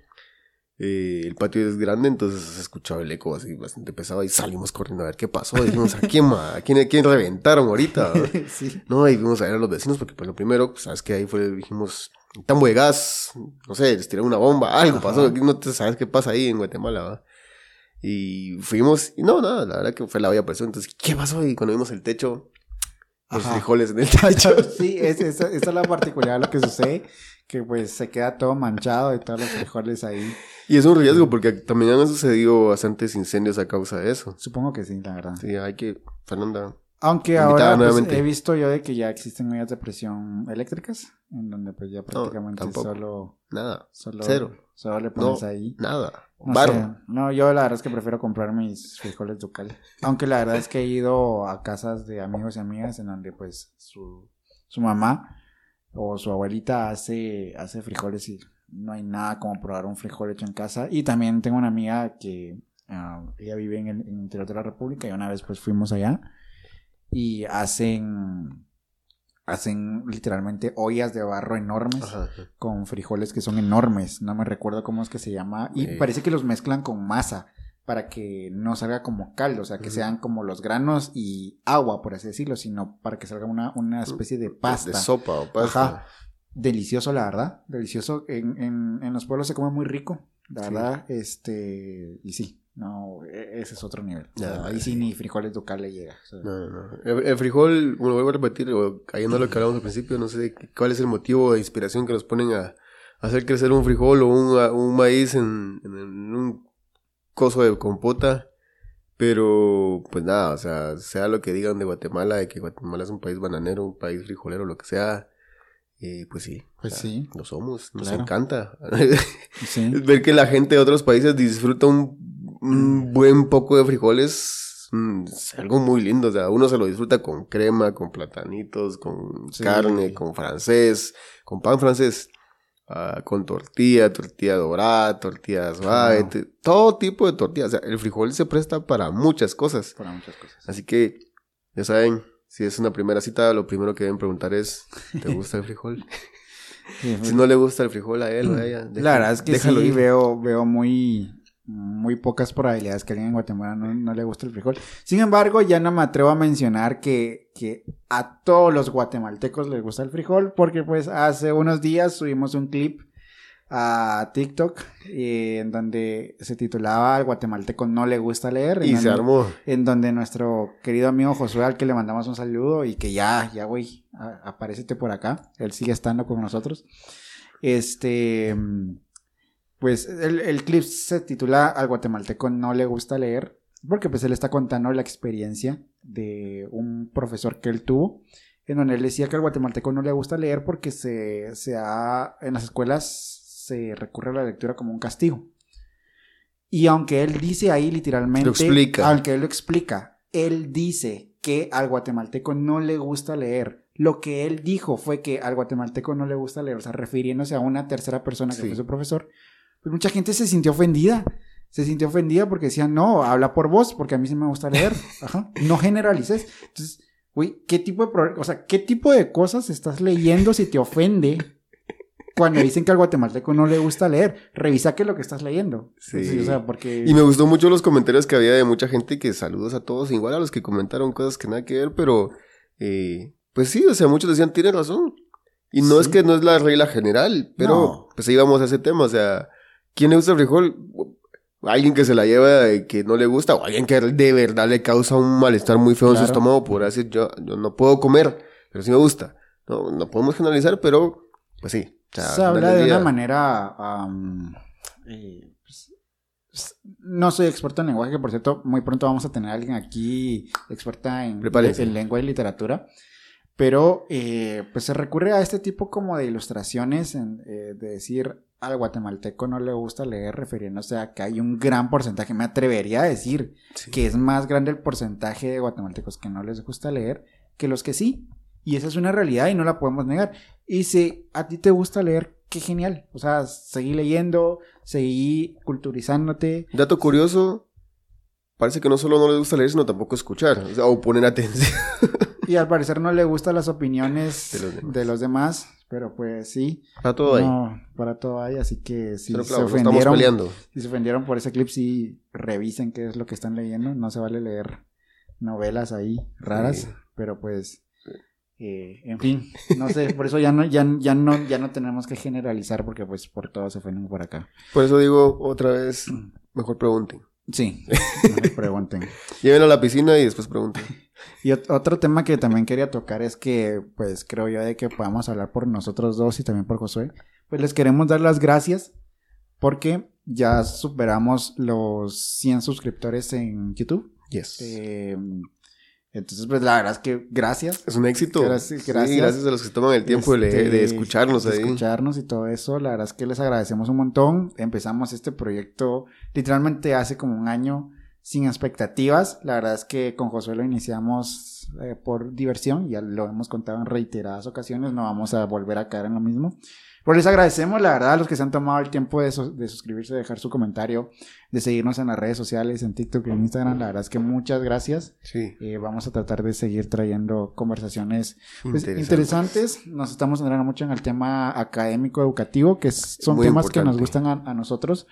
Eh, el patio es grande, entonces se escuchaba el eco así bastante pesado y salimos corriendo a ver qué pasó. dijimos, ¿a quién, a quién, quién reventaron ahorita? (laughs) No, y fuimos a ver a los vecinos porque pues lo primero, pues, sabes que ahí fue, dijimos, tambo de gas, no sé, les tiraron una bomba, algo pasó, no te sabes qué pasa ahí en Guatemala, ¿va? Y fuimos, y no, nada, la verdad que fue la olla presión. Entonces, ¿qué pasó? Y cuando vimos el techo, los Ajá. frijoles en el (laughs) techo. sí, es, esa, esa es la particularidad de lo que sucede, que pues se queda todo manchado de todos los frijoles ahí. Y es un riesgo porque también han sucedido bastantes incendios a causa de eso. Supongo que sí, la verdad. Sí, hay que, Fernanda. Aunque ahora pues, he visto yo de que ya existen medidas de presión eléctricas, en donde pues ya prácticamente tampoco. solo, Nada, solo, Cero. solo le pones No. ahí. nada. No, sé. no, yo la verdad es que prefiero comprar mis frijoles ducal. Aunque la verdad es que he ido a casas de amigos y amigas en donde pues su, su mamá o su abuelita hace, hace frijoles y no hay nada como probar un frijol hecho en casa. Y también tengo una amiga que ah, ella vive en el, en el interior de la República y una vez pues fuimos allá y hacen hacen literalmente ollas de barro enormes Ajá. con frijoles que son enormes, no me recuerdo cómo es que se llama, y parece que los mezclan con masa para que no salga como caldo, o sea, que sean como los granos y agua, por así decirlo, sino para que salga una, una especie de pasta. De sopa o pasta. Ajá. Delicioso, la verdad, delicioso. En, en, en los pueblos se come muy rico, la Sí. verdad, este, y sí, no, e- ese es otro nivel. O sea, Ya, ahí sí ni frijoles ducal le llega. o sea, No, no. El, el frijol, bueno, vuelvo a repetir, o cayendo a lo que hablamos al principio, no sé cuál es el motivo de inspiración que nos ponen a, hacer crecer un frijol o un, a- un maíz en, en- en un coso de compota. Pero, pues nada, o sea, sea lo que digan de Guatemala, de que Guatemala es un país bananero, un país frijolero, lo que sea, eh, pues sí. o Pues sea, sí. Lo somos, nos Claro. encanta. (laughs) Sí. (laughs) Ver que la gente de otros países disfruta un, un buen poco de frijoles mm, es algo muy lindo. O sea, uno se lo disfruta con crema, con platanitos, con Sí. carne, con francés, con pan francés, ah, con tortilla, tortilla dorada, tortilla suave, todo tipo de tortillas. O sea, el frijol se presta para muchas cosas. Para muchas cosas. Así que, ya saben, si es una primera cita, lo primero que deben preguntar es, ¿te gusta el frijol? Sí, (laughs) si no le gusta el frijol a él o a ella, la verdad es que déjalo sí, ir. veo, veo muy, muy pocas probabilidades que alguien en Guatemala no, no le guste el frijol. Sin embargo, ya no me atrevo a mencionar que, que a todos los guatemaltecos les gusta el frijol, porque pues hace unos días subimos un clip a TikTok eh, en donde se titulaba El guatemalteco no le gusta leer. Y en se donde- armó. en donde nuestro querido amigo Josué, al que le mandamos un saludo y que ya, ya, güey, a- aparécete por acá. Él sigue estando con nosotros. Este, mm, pues el, el clip se titula Al guatemalteco no le gusta leer, porque pues él está contando la experiencia de un profesor que él tuvo, en donde él decía que al guatemalteco no le gusta leer porque se, se ha, en las escuelas se recurre a la lectura como un castigo. Y aunque él dice ahí literalmente, Lo explica. aunque él lo explica, él dice que al guatemalteco no le gusta leer. Lo que él dijo fue que al guatemalteco no le gusta leer, o sea, refiriéndose a una tercera persona que Sí. fue su profesor. Pues mucha gente se sintió ofendida. Se sintió ofendida porque decían, no, habla por vos, porque a mí sí me gusta leer. (laughs) Ajá. No generalices. Entonces, güey, ¿qué tipo de pro- o sea, qué tipo de cosas estás leyendo si te ofende cuando dicen que al guatemalteco no le gusta leer? Revisa qué es lo que estás leyendo. Sí. Sí, o sea, porque Y me gustó mucho los comentarios que había de mucha gente que saludos a todos, igual a los que comentaron cosas que nada que ver, pero eh, pues sí, o sea, muchos decían, tiene razón. Y no Sí. es que no es la regla general, pero No. pues ahí vamos a ese tema, o sea, ¿quién le gusta el frijol? Alguien que se la lleva y que no le gusta, o alguien que de verdad le causa un malestar muy feo en su Claro. estómago por decir, yo, yo no puedo comer, pero sí me gusta. No, no podemos generalizar, pero pues sí. o sea, se habla de una manera. eh, pues, no soy experto en lenguaje, que por cierto, muy pronto vamos a tener a alguien aquí experta en, en lengua y literatura. Pero eh, pues se recurre a este tipo como de ilustraciones en, eh, de decir al guatemalteco no le gusta leer, refiriéndose a que hay un gran porcentaje, me atrevería a decir Sí. que es más grande el porcentaje de guatemaltecos que no les gusta leer que los que sí. Y esa es una realidad y no la podemos negar. Y si a ti te gusta leer, qué genial. O sea, seguí leyendo, seguí culturizándote. Dato curioso, parece que no solo no les gusta leer, sino tampoco escuchar, o, sea, o poner atención. (laughs) Y al parecer no le gustan las opiniones De los demás. de los demás, pero pues sí. Está todo ahí. No, para todo hay, así que si se claro, no estamos ofendieron, peleando. si se ofendieron por ese clip, sí revisen qué es lo que están leyendo. No se vale leer novelas ahí raras, Sí. pero pues eh, en fin, no sé, por eso ya no, ya, ya no, ya no tenemos que generalizar porque pues por todo se ofenden por acá. Por eso digo otra vez, mejor pregunten. Sí, no me pregunten. (laughs) Llévenlo a la piscina y después pregunten. Y otro tema que también quería tocar es que, pues creo yo de que podamos hablar por nosotros dos y también por Josué. Pues les queremos dar las gracias porque ya superamos los 100 suscriptores en YouTube. Yes. Eh, entonces, pues la verdad es que gracias. Es un éxito. Gracias, gracias. a los que toman el tiempo de, este, escucharnos ahí. escucharnos y todo eso. La verdad es que les agradecemos un montón. Empezamos este proyecto literalmente hace como un año sin expectativas. La verdad es que con Josué lo iniciamos eh, por diversión. Ya lo hemos contado en reiteradas ocasiones. No vamos a volver a caer en lo mismo. Pues les agradecemos, la verdad, a los que se han tomado el tiempo de, de suscribirse, de dejar su comentario, de seguirnos en las redes sociales, en TikTok y en Instagram. La verdad es que muchas gracias. Sí. Eh, vamos a tratar de seguir trayendo conversaciones pues, interesantes. Nos estamos centrando mucho en el tema académico, educativo, que son temas que nos gustan a, a nosotros.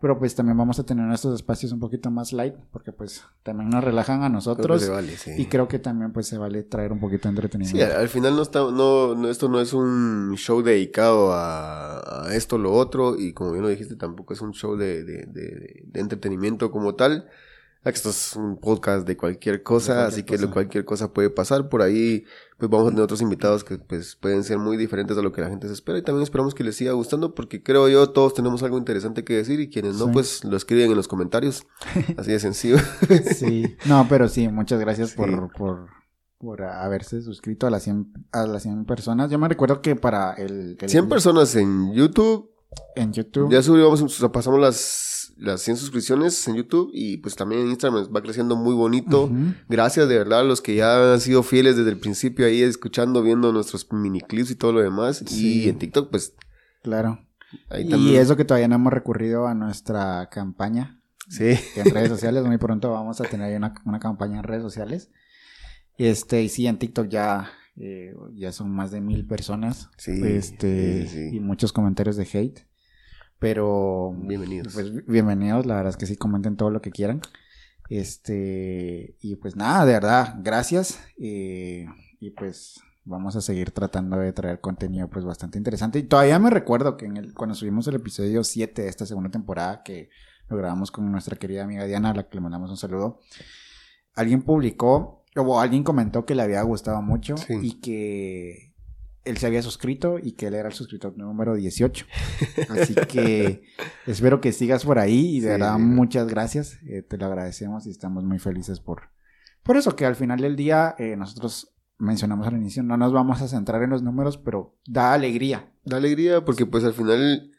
Pero pues también vamos a tener estos espacios un poquito más light, porque pues también nos relajan a nosotros. Y creo que también pues se vale traer un poquito de entretenimiento. Sí, al final no está, no, esto no es un show dedicado a, esto lo otro, y como bien lo dijiste, tampoco es un show de, de, de entretenimiento como tal. Esto es un podcast de cualquier cosa, así que cualquier cosa puede pasar. Por ahí, pues vamos a tener otros invitados que pues pueden ser muy diferentes a lo que la gente se espera. Y también esperamos que les siga gustando, porque creo yo todos tenemos algo interesante que decir y quienes no, pues lo escriben en los comentarios. (laughs) Así de sencillo. sí, no, pero sí, muchas gracias por, por, por haberse suscrito a las 100, a las 100 personas. Yo me recuerdo que para el... el 100 personas en YouTube. En YouTube. Ya subimos, pasamos las las 100 suscripciones en YouTube y pues también en Instagram va creciendo muy bonito. Gracias de verdad a los que ya han sido fieles desde el principio ahí escuchando, viendo nuestros mini clips y todo lo demás. Y en TikTok pues... Claro. y eso que todavía no hemos recurrido a nuestra campaña. Sí. En redes sociales, muy pronto vamos a tener una, una campaña en redes sociales. Este, y sí, en TikTok ya, eh, ya son más de mil personas. Sí. Este, y muchos comentarios de hate. Pero. Bienvenidos. Pues bienvenidos, la verdad es que sí, comenten todo lo que quieran. Este. Y pues nada, de verdad, gracias. Eh, y pues vamos a seguir tratando de traer contenido pues bastante interesante. Y todavía me recuerdo que en el, cuando subimos el episodio 7 de esta segunda temporada, que lo grabamos con nuestra querida amiga Diana, a la que le mandamos un saludo, alguien publicó, o alguien comentó que le había gustado mucho y que él se había suscrito y que él era el suscriptor número 18. (laughs) Así que espero que sigas por ahí y de verdad muchas gracias. Eh, te lo agradecemos y estamos muy felices por, por eso que al final del día eh, nosotros mencionamos al inicio, no nos vamos a centrar en los números, pero da alegría. Da alegría porque pues al final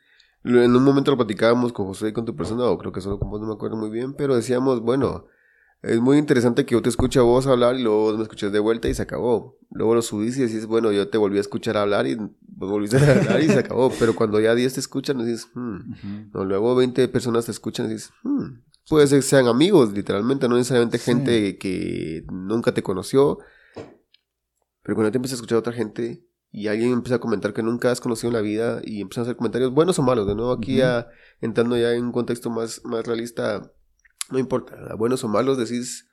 en un momento lo platicábamos con José y con tu persona, o creo que solo con vos no me acuerdo muy bien, pero decíamos, bueno, es muy interesante que yo te escuche a vos hablar y luego me escuches de vuelta y se acabó. Luego lo subís y decís, bueno, yo te volví a escuchar hablar y volviste a hablar y se acabó. (laughs) Pero cuando ya 10 te escuchan, dices, hmm. no, luego 20 personas te escuchan y dices, hmm. puede ser que sean amigos, literalmente, no necesariamente gente que nunca te conoció. Pero cuando te empiezas a escuchar a otra gente y alguien empieza a comentar que nunca has conocido en la vida y empiezan a hacer comentarios buenos o malos, de nuevo aquí ya entrando ya en un contexto más, más realista no importa, buenos o malos, decís,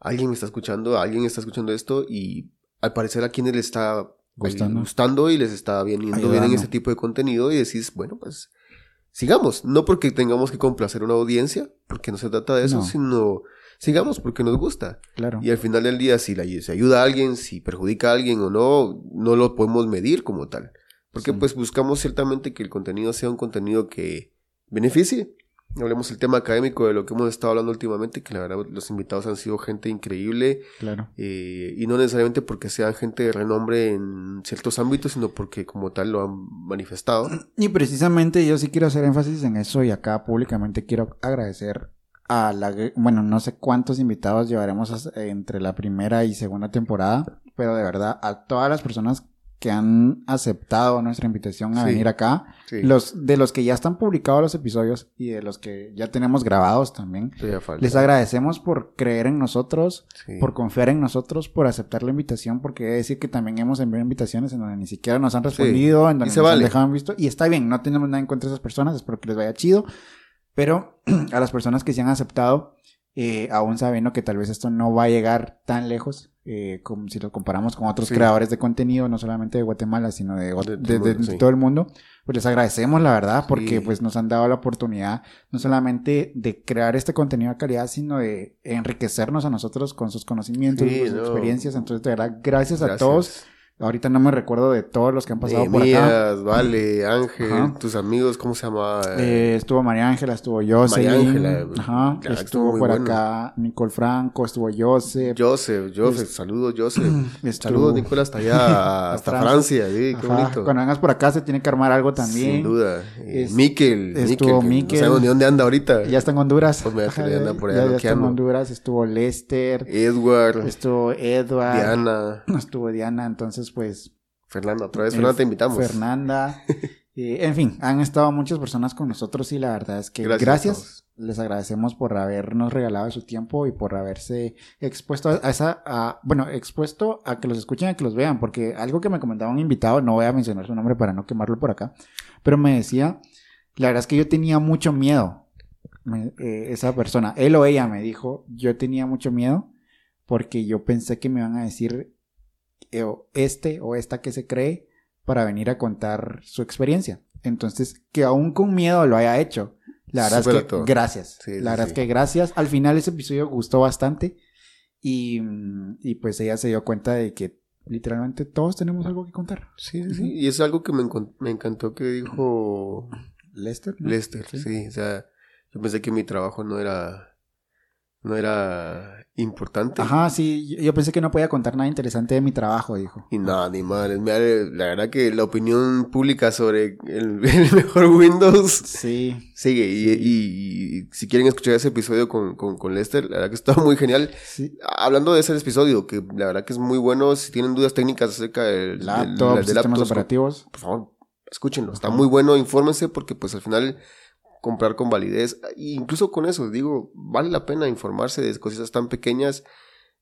alguien me está escuchando, alguien está escuchando esto y al parecer a quienes le está gustando, y les está viniendo bien en este tipo de contenido y decís, bueno, pues sigamos, no porque tengamos que complacer una audiencia, porque no se trata de eso, sino sigamos porque nos gusta. Claro. Y al final del día, si la, ayuda a alguien, si perjudica a alguien o no, no lo podemos medir como tal. Porque pues buscamos ciertamente que el contenido sea un contenido que beneficie hablemos el tema académico de lo que hemos estado hablando últimamente, que la verdad los invitados han sido gente increíble. Claro. Eh, y no necesariamente porque sean gente de renombre en ciertos ámbitos, sino porque como tal lo han manifestado. (clears throat) Y precisamente yo sí quiero hacer énfasis en eso y acá públicamente quiero agradecer a la, bueno, no sé cuántos invitados llevaremos entre la primera y segunda temporada, pero de verdad a todas las personas que han aceptado nuestra invitación a venir acá. Los, de los que ya están publicados los episodios y de los que ya tenemos grabados también. Les agradecemos por creer en nosotros, por confiar en nosotros, por aceptar la invitación, porque he decir que también hemos enviado invitaciones en donde ni siquiera nos han respondido, en donde nos han dejado visto. Y está bien, no tenemos nada en contra de esas personas, espero que les vaya chido. Pero (clears throat) a las personas que se han aceptado, eh, aún sabiendo que tal vez esto no va a llegar tan lejos, eh, como si lo comparamos con otros Sí. creadores de contenido, no solamente de Guatemala, sino de, De- de- de- de sí. todo el mundo, pues les agradecemos la verdad, porque Sí. pues nos han dado la oportunidad no solamente de crear este contenido de calidad, sino de enriquecernos a nosotros con sus conocimientos, con sus no. experiencias. Entonces, de verdad, gracias, a todos. Ahorita no me recuerdo de todos los que han pasado por acá. Vale, Ángel, Ajá. tus amigos, ¿cómo se llama? Eh, estuvo María Ángela, estuvo Jocelyn. María Ángela, Ajá. claro, estuvo por bueno. acá Nicole Franco, estuvo Joseph. Joseph, Joseph, saludos, Joseph. (clears throat) estuvo- Saludos, Nicolás, hasta allá, (laughs) hasta Francia, sí, qué Ajá, bonito. Cuando vengas por acá se tiene que armar algo también. Sin duda. Eh, Es- Miquel, estuvo Miquel, que Miquel. No sabemos ni dónde anda ahorita. Ya está en Honduras. Pues me Ajá, ya anda por allá ya- ya está en. Honduras. Estuvo Lester. Edward, Estuvo Edward. Diana, (clears throat) Estuvo Diana. Entonces, pues. Fernanda, otra vez, eh, Fernanda, te invitamos. Fernanda. (laughs) eh, en fin, han estado muchas personas con nosotros y la verdad es que Gracias les agradecemos por habernos regalado su tiempo y por haberse expuesto a esa, a- bueno, expuesto a que los escuchen, a que los vean, porque algo que me comentaba un invitado, no voy a mencionar su nombre para no quemarlo por acá, pero me decía, la verdad es que yo tenía mucho miedo, me- eh, esa persona, él o ella me dijo, yo tenía mucho miedo porque yo pensé que me iban a decir o este o esta que se cree para venir a contar su experiencia. Entonces, que aún con miedo lo haya hecho. La verdad es que gracias. Sí, la verdad sí. es que gracias. Al final ese episodio gustó bastante y, y pues ella se dio cuenta de que literalmente todos tenemos algo que contar. Sí, sí, sí. Y es algo que me, me encantó que dijo Lester. ¿no? Lester, sí. O sea, yo pensé que mi trabajo no era, no era importante. Ajá, sí. yo- pensé que no podía contar nada interesante de mi trabajo, dijo. Y nada, ni madre. La verdad que la opinión pública sobre el, (laughs) el mejor Windows Sí. sigue. Y, y- y si quieren escuchar ese episodio con, con, con Lester, la verdad que está (laughs) muy genial. Sí. Hablando de ese episodio, que la verdad que es muy bueno. Si tienen dudas técnicas acerca del, Laptop, del- de sistemas laptops, operativos. por favor, escúchenlo. Está Ajá. muy bueno, infórmense porque pues al final comprar con validez, e incluso con eso, digo, vale la pena informarse de cosas tan pequeñas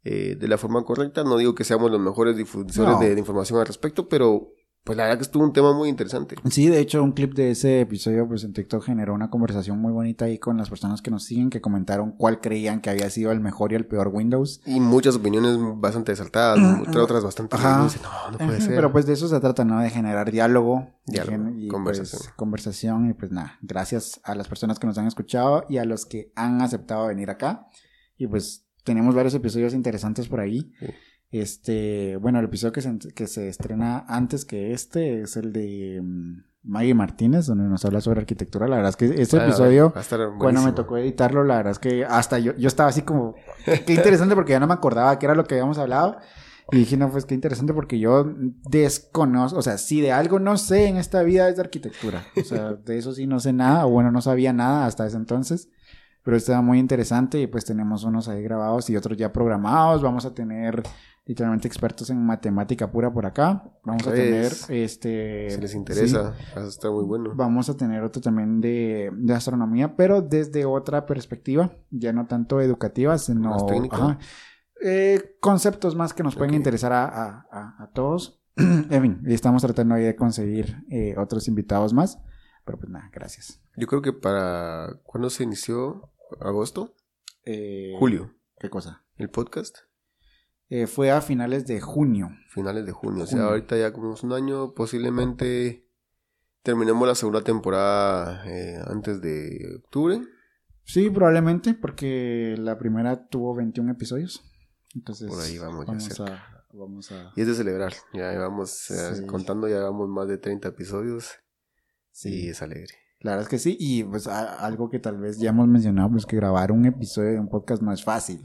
eh, de la forma correcta. No digo que seamos los mejores difusores No. de, de información al respecto, pero pues la verdad que estuvo un tema muy interesante. Sí, de hecho, un clip de ese episodio, pues en TikTok generó una conversación muy bonita ahí con las personas que nos siguen, que comentaron cuál creían que había sido el mejor y el peor Windows. Y muchas opiniones bastante desaltadas, otras, otras bastante... Ajá. dicen, no, no puede ser. Pero pues de eso se trata, ¿no? De generar diálogo. Diálogo, y, conversación. pues, conversación. Y pues nada, gracias a las personas que nos han escuchado y a los que han aceptado venir acá. Y pues tenemos varios episodios interesantes por ahí. Sí. Este, bueno, el episodio que se, que se estrena antes que este es el de mm, Maggie Martínez, donde nos habla sobre arquitectura. La verdad es que este Ah, episodio... Cuando me tocó editarlo, la verdad es que hasta yo, yo estaba así como, qué interesante porque ya no me acordaba qué era lo que habíamos hablado. Y dije, no, pues qué interesante porque yo desconozco, o sea, si de algo no sé en esta vida es de arquitectura. O sea, de eso sí no sé nada, o bueno, no sabía nada hasta ese entonces. Pero estaba muy interesante y pues tenemos unos ahí grabados y otros ya programados. Vamos a tener literalmente expertos en matemática pura por acá. Vamos a tener este... Si les sí, interesa, a estar muy bueno. Vamos a tener otro también de, de astronomía, pero desde otra perspectiva, ya no tanto educativa, sino Más técnica. ajá, eh, conceptos más que nos pueden interesar a, a- a- a todos. (clears throat) en fin, estamos tratando ahí de conseguir eh, otros invitados más, pero pues nada, gracias. Yo creo que para... ¿Cuándo se inició? ¿Agosto? Eh, Julio. ¿Qué cosa? El podcast. Eh, fue a finales de junio. Finales de junio. O sea, ahorita ya cumplimos un año. Posiblemente terminemos la segunda temporada eh, antes de octubre. Sí, probablemente, porque la primera tuvo 21 episodios. Entonces, Por ahí vamos ya vamos cerca. a, vamos a... Y es de celebrar. Ya vamos eh, Sí. contando, ya llevamos más de 30 episodios. Sí. Y es alegre. La verdad es que sí, y pues a- algo que tal vez ya hemos mencionado, pues que grabar un episodio de un podcast no es fácil.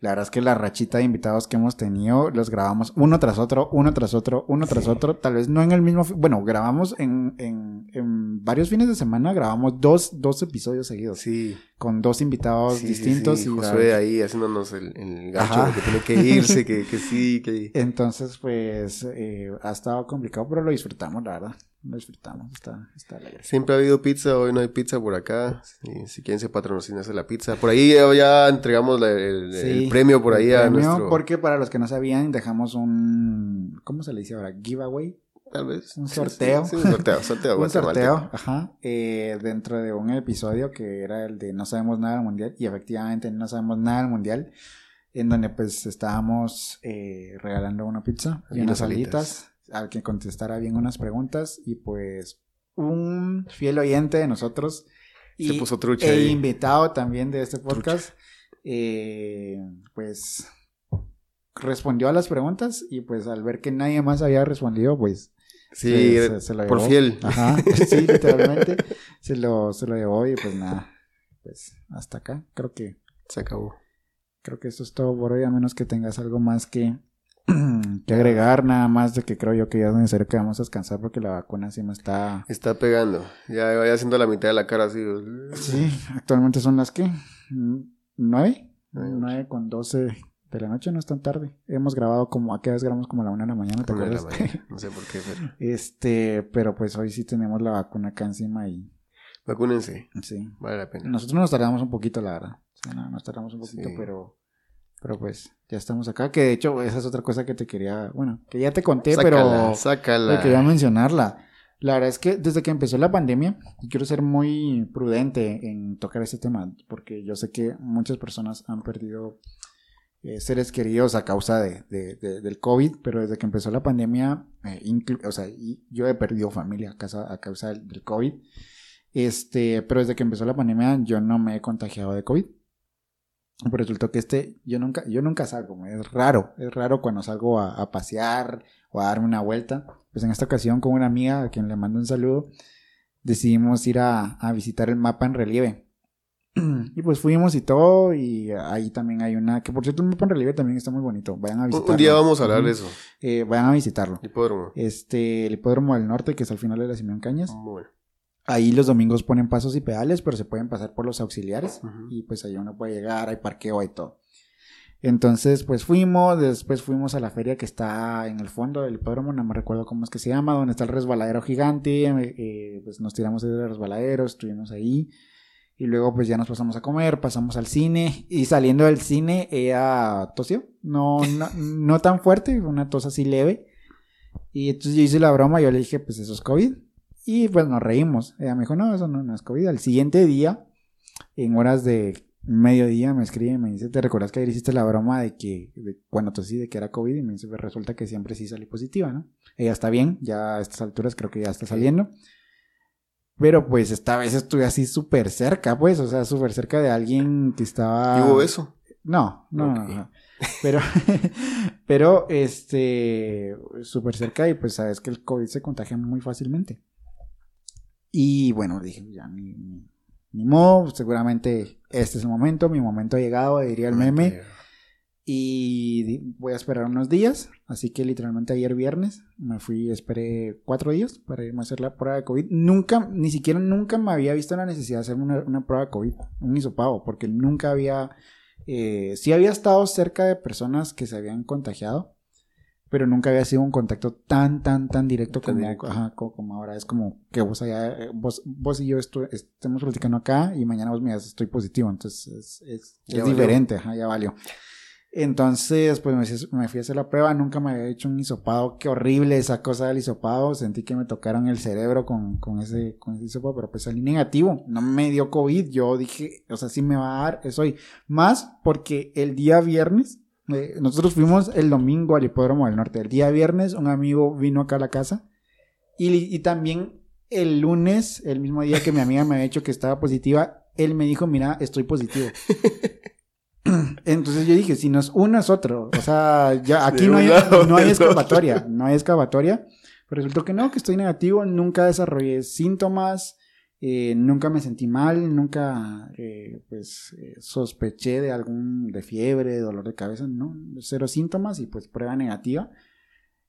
La verdad es que la rachita de invitados que hemos tenido los grabamos uno tras otro, uno tras otro, uno tras Sí. otro, tal vez no en el mismo, bueno, grabamos en, en, en varios fines de semana, grabamos dos, dos episodios seguidos, Sí. con dos invitados Sí, distintos. sí. y Josué ahí haciéndonos el, el gacho de que tiene que irse, (laughs) que, que sí, que... Entonces, pues, eh, ha estado complicado, pero lo disfrutamos, la verdad. Lo disfrutamos, está, está alegre. Siempre ha habido pizza, hoy no hay pizza por acá. Y si quieren se patrocinarse la pizza. Por ahí ya, ya entregamos la- el, premio por ahí el a premio, nuestro... Porque para los que no sabían, dejamos un. ¿Cómo se le dice ahora? Giveaway. tal vez. Un sorteo. Sí, sí, un sorteo, sorteo (laughs) un sorteo, ajá, eh, dentro de un episodio que era el de No sabemos nada del mundial y efectivamente no sabemos nada del mundial, en donde pues estábamos eh, regalando una pizza y, Y unas unas alitas. alitas al que contestara bien unas preguntas y pues un fiel oyente de nosotros y, Se puso trucha e ahí. invitado también de este podcast, eh, pues respondió a las preguntas y pues al ver que nadie más había respondido, pues Sí, se- se- se lo por llevó. fiel. Ajá, sí, (laughs) literalmente se lo, se lo llevó y pues nada, pues hasta acá. Creo que, Se acabó. creo que esto es todo por hoy, a menos que tengas algo más que, que agregar, nada más de que creo yo que ya es necesario que vamos a descansar porque la vacuna sí me está... Está pegando. Ya vaya haciendo la mitad de la cara así. Sí, actualmente son las que, nueve, Nueve, con doce de la noche, no es tan tarde. Hemos grabado como, ¿a qué vez grabamos? Como a la una de la mañana, ¿te acuerdas? mañana. (laughs) No sé por qué, pero. Este, pero pues hoy sí tenemos la vacuna acá encima y Vacúnense. sí. Vale la pena. Nosotros nos tardamos un poquito, la verdad. O sea, no, nos tardamos un poquito, Sí. pero pero pues ya estamos acá. Que de hecho, esa es otra cosa que te quería, bueno, que ya te conté, sácala, pero sácala. quería mencionarla. La verdad es que desde que empezó la pandemia, quiero ser muy prudente en tocar este tema, porque yo sé que muchas personas han perdido eh, seres queridos a causa de, de- de- del COVID, pero desde que empezó la pandemia, eh, o sea, y yo he perdido familia a causa, a causa del, del COVID. Este, pero desde que empezó la pandemia yo no me he contagiado de COVID. Pero resultó que este, yo nunca, yo nunca salgo, es raro, es raro cuando salgo a, a pasear o a darme una vuelta. Pues en esta ocasión con una amiga a quien le mando un saludo, decidimos ir a, a visitar el mapa en relieve. (clears throat) Y pues fuimos y todo, y ahí también hay una, que por cierto el mapa en relieve también está muy bonito, vayan a visitarlo. Un día vamos a hablar de eso. Eh, vayan a visitarlo. Hipódromo. Este, el hipódromo del norte, que es al final de la Simeón Cañas. Muy bueno. Ahí los domingos ponen pasos y pedales, pero se pueden pasar por los auxiliares y pues ahí uno puede llegar, hay parqueo y todo. Entonces, pues fuimos, después fuimos a la feria que está en el fondo del hipódromo, no me recuerdo cómo es que se llama, donde está el resbaladero gigante, eh, pues nos tiramos del resbaladero, estuvimos ahí y luego pues ya nos pasamos a comer, pasamos al cine y saliendo del cine ella tosió, no, no, (laughs) no tan fuerte, una tos así leve y entonces yo hice la broma, yo le dije pues eso es COVID y pues nos reímos, ella me dijo no, eso no, no es COVID, al siguiente día, en horas de mediodía me escribe y me dice, ¿te recuerdas que ayer hiciste la broma de que de cuando tosí de que era COVID? Y me dice, pues resulta que siempre sí salí positiva, ¿no? Ella está bien, ya a estas alturas creo que ya está saliendo. Pero pues esta vez estuve así súper cerca, pues, o sea, súper cerca de alguien que estaba... ¿Y hubo eso? No, no, no, no. Pero, (laughs) pero, este, súper cerca y pues sabes que el COVID se contagia muy fácilmente. Y bueno, dije, ya, ni, ni, ni modo, seguramente este es el momento, mi momento ha llegado, diría el meme. Y di- voy a esperar unos días. Así que literalmente ayer viernes me fui, esperé cuatro días para irme a hacer la prueba de COVID. Nunca, ni siquiera nunca me había visto la necesidad de hacerme una, una prueba de COVID, un hisopado, porque nunca había, eh, sí había estado cerca de personas que se habían contagiado, pero nunca había sido un contacto tan, tan, tan directo, como, ajá, co- como ahora. Es como que vos allá, eh, vos, vos y yo estu- estemos platicando acá y mañana vos me digas estoy positivo. Entonces es, es, es diferente, ajá, ya valió. Entonces, pues me fui a hacer la prueba, nunca me había hecho un hisopado, qué horrible esa cosa del hisopado, sentí que me tocaron el cerebro con, con ese, con ese hisopado, pero pues salí negativo, no me dio COVID, yo dije, o sea, sí me va a dar, eso hoy, más porque el día viernes, eh, nosotros fuimos el domingo al hipódromo del norte, el día viernes un amigo vino acá a la casa y, y también el lunes, el mismo día que mi amiga me había dicho que estaba positiva, él me dijo, mira, estoy positivo. (laughs) Entonces yo dije, si no es uno es otro. O sea, ya aquí no hay, no hay excavatoria, no hay excavatoria. Pero resultó que no, que estoy negativo, nunca desarrollé síntomas, eh, nunca me sentí mal, nunca eh, pues eh, sospeché de algún, de fiebre, de dolor de cabeza, no, cero síntomas y pues prueba negativa.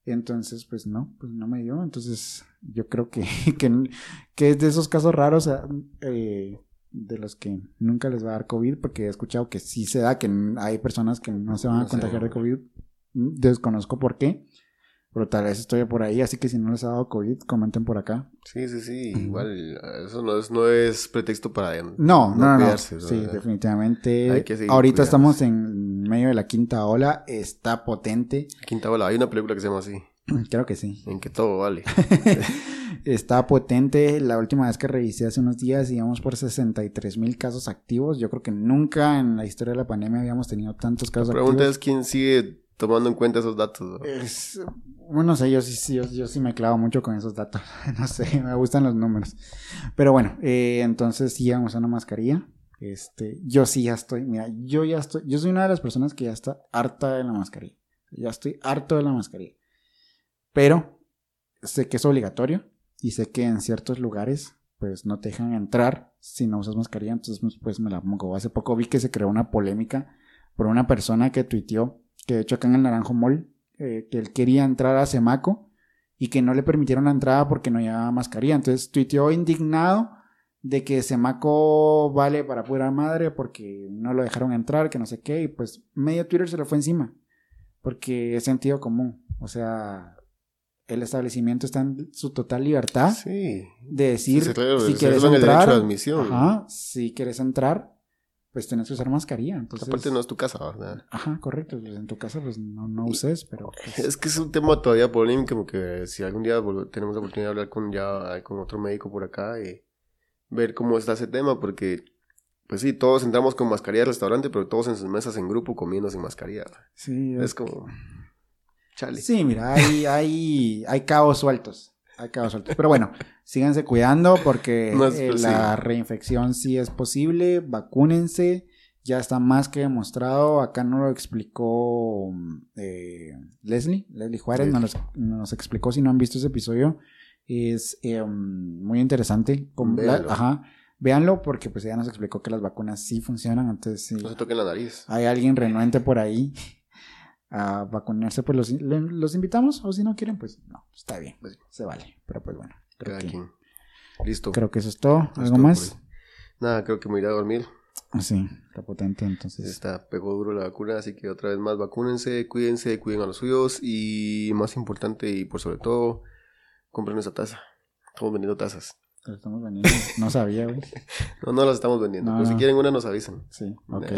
Entonces, pues no, pues no me dio. Entonces, yo creo que, (laughs) que, que es de esos casos raros eh, de los que nunca les va a dar COVID, porque he escuchado que sí se da, que hay personas que no se van a No sé. contagiar de COVID. Desconozco por qué, pero tal vez estoy por ahí, así que si no les ha dado COVID, comenten por acá. Sí, sí, sí. Ujú. Igual, eso no es, no es pretexto para. No, no, no. no. cuidarse, Sí, ¿verdad? definitivamente. Hay que seguir Ahorita cuidándose. estamos en medio de la quinta ola, está potente. Quinta ola. Hay una película que se llama así. (clears throat) Creo que sí. En que todo vale. (laughs) Está potente. La última vez que revisé hace unos días íbamos por 63 mil casos activos. Yo creo que nunca en la historia de la pandemia habíamos tenido tantos casos La pregunta activos. es quién sigue tomando en cuenta esos datos. ¿no? Bueno, no sé, yo sí, sí, yo, yo sí me clavo mucho con esos datos. (laughs) No sé, me gustan los números. Pero bueno, eh, entonces sigan usando mascarilla. Este, yo sí ya estoy, mira, yo ya estoy, yo soy una de las personas que ya está harta de la mascarilla. Ya estoy harto de la mascarilla. Pero sé que es obligatorio y sé que en ciertos lugares pues no te dejan entrar si no usas mascarilla, entonces pues me la pongo. Hace poco vi que se creó una polémica por una persona que tuiteó que de hecho acá en el Naranjo Mall eh, que él quería entrar a Semaco y que no le permitieron la entrada porque no llevaba mascarilla. Entonces tuiteó indignado de que Semaco vale para pura madre porque no lo dejaron entrar, que no sé qué, y pues medio Twitter se le fue encima. Porque es sentido común. O sea, el establecimiento está en su total libertad Sí. de decir Sí, claro, si quieres entrar. admisión. Ajá, si quieres entrar, pues tienes que usar mascarilla. Entonces, Aparte no es tu casa, ¿verdad? Ajá, correcto. Pues en tu casa, pues no, no uses, pero. pues, Es que es un tema todavía polémico porque si algún día tenemos la oportunidad de hablar con ya con otro médico por acá y ver cómo está ese tema porque pues sí, todos entramos con mascarilla al restaurante, pero todos en sus mesas en grupo comiendo sin mascarilla. sí, Es como chale. Sí, mira, hay, hay, hay cabos sueltos. Hay cabos sueltos. Pero bueno, síganse cuidando porque (laughs) No eh, la reinfección sí es posible. Vacúnense. Ya está más que demostrado. Acá no lo explicó eh, Leslie, Leslie Juárez. Nos, nos explicó. Si no han visto ese episodio, es eh, muy interesante. Con la- ajá, véanlo porque pues ella nos explicó que las vacunas sí funcionan. Entonces, sí, No se toquen la nariz. hay alguien renuente por ahí a vacunarse, pues los, los invitamos. O si no quieren, pues no, está bien, pues, se vale. Pero pues bueno, creo, Cada que, quien. Listo. creo que eso es todo. ¿Algo más? Nada, creo que me iré a dormir. Sí, está potente, entonces. Está, pegó duro la vacuna, así que otra vez más vacúnense, cuídense, cuiden a los suyos y más importante y por sobre todo, compren esa taza. Estamos vendiendo tazas. Estamos vendiendo. No sabía, güey. (laughs) No, no las estamos vendiendo, No, pero si quieren una nos avisan. Sí, ok.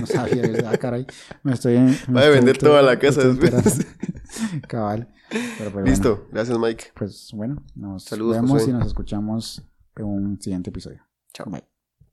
No sabía. Ah, caray. Me estoy. me (laughs) Va a vender toda la casa después. (laughs) Cabal. Pero, pues, bueno, Listo, gracias Mike. pues bueno, nos Saludos, vemos y nos escuchamos en un siguiente episodio. Chao. Bye.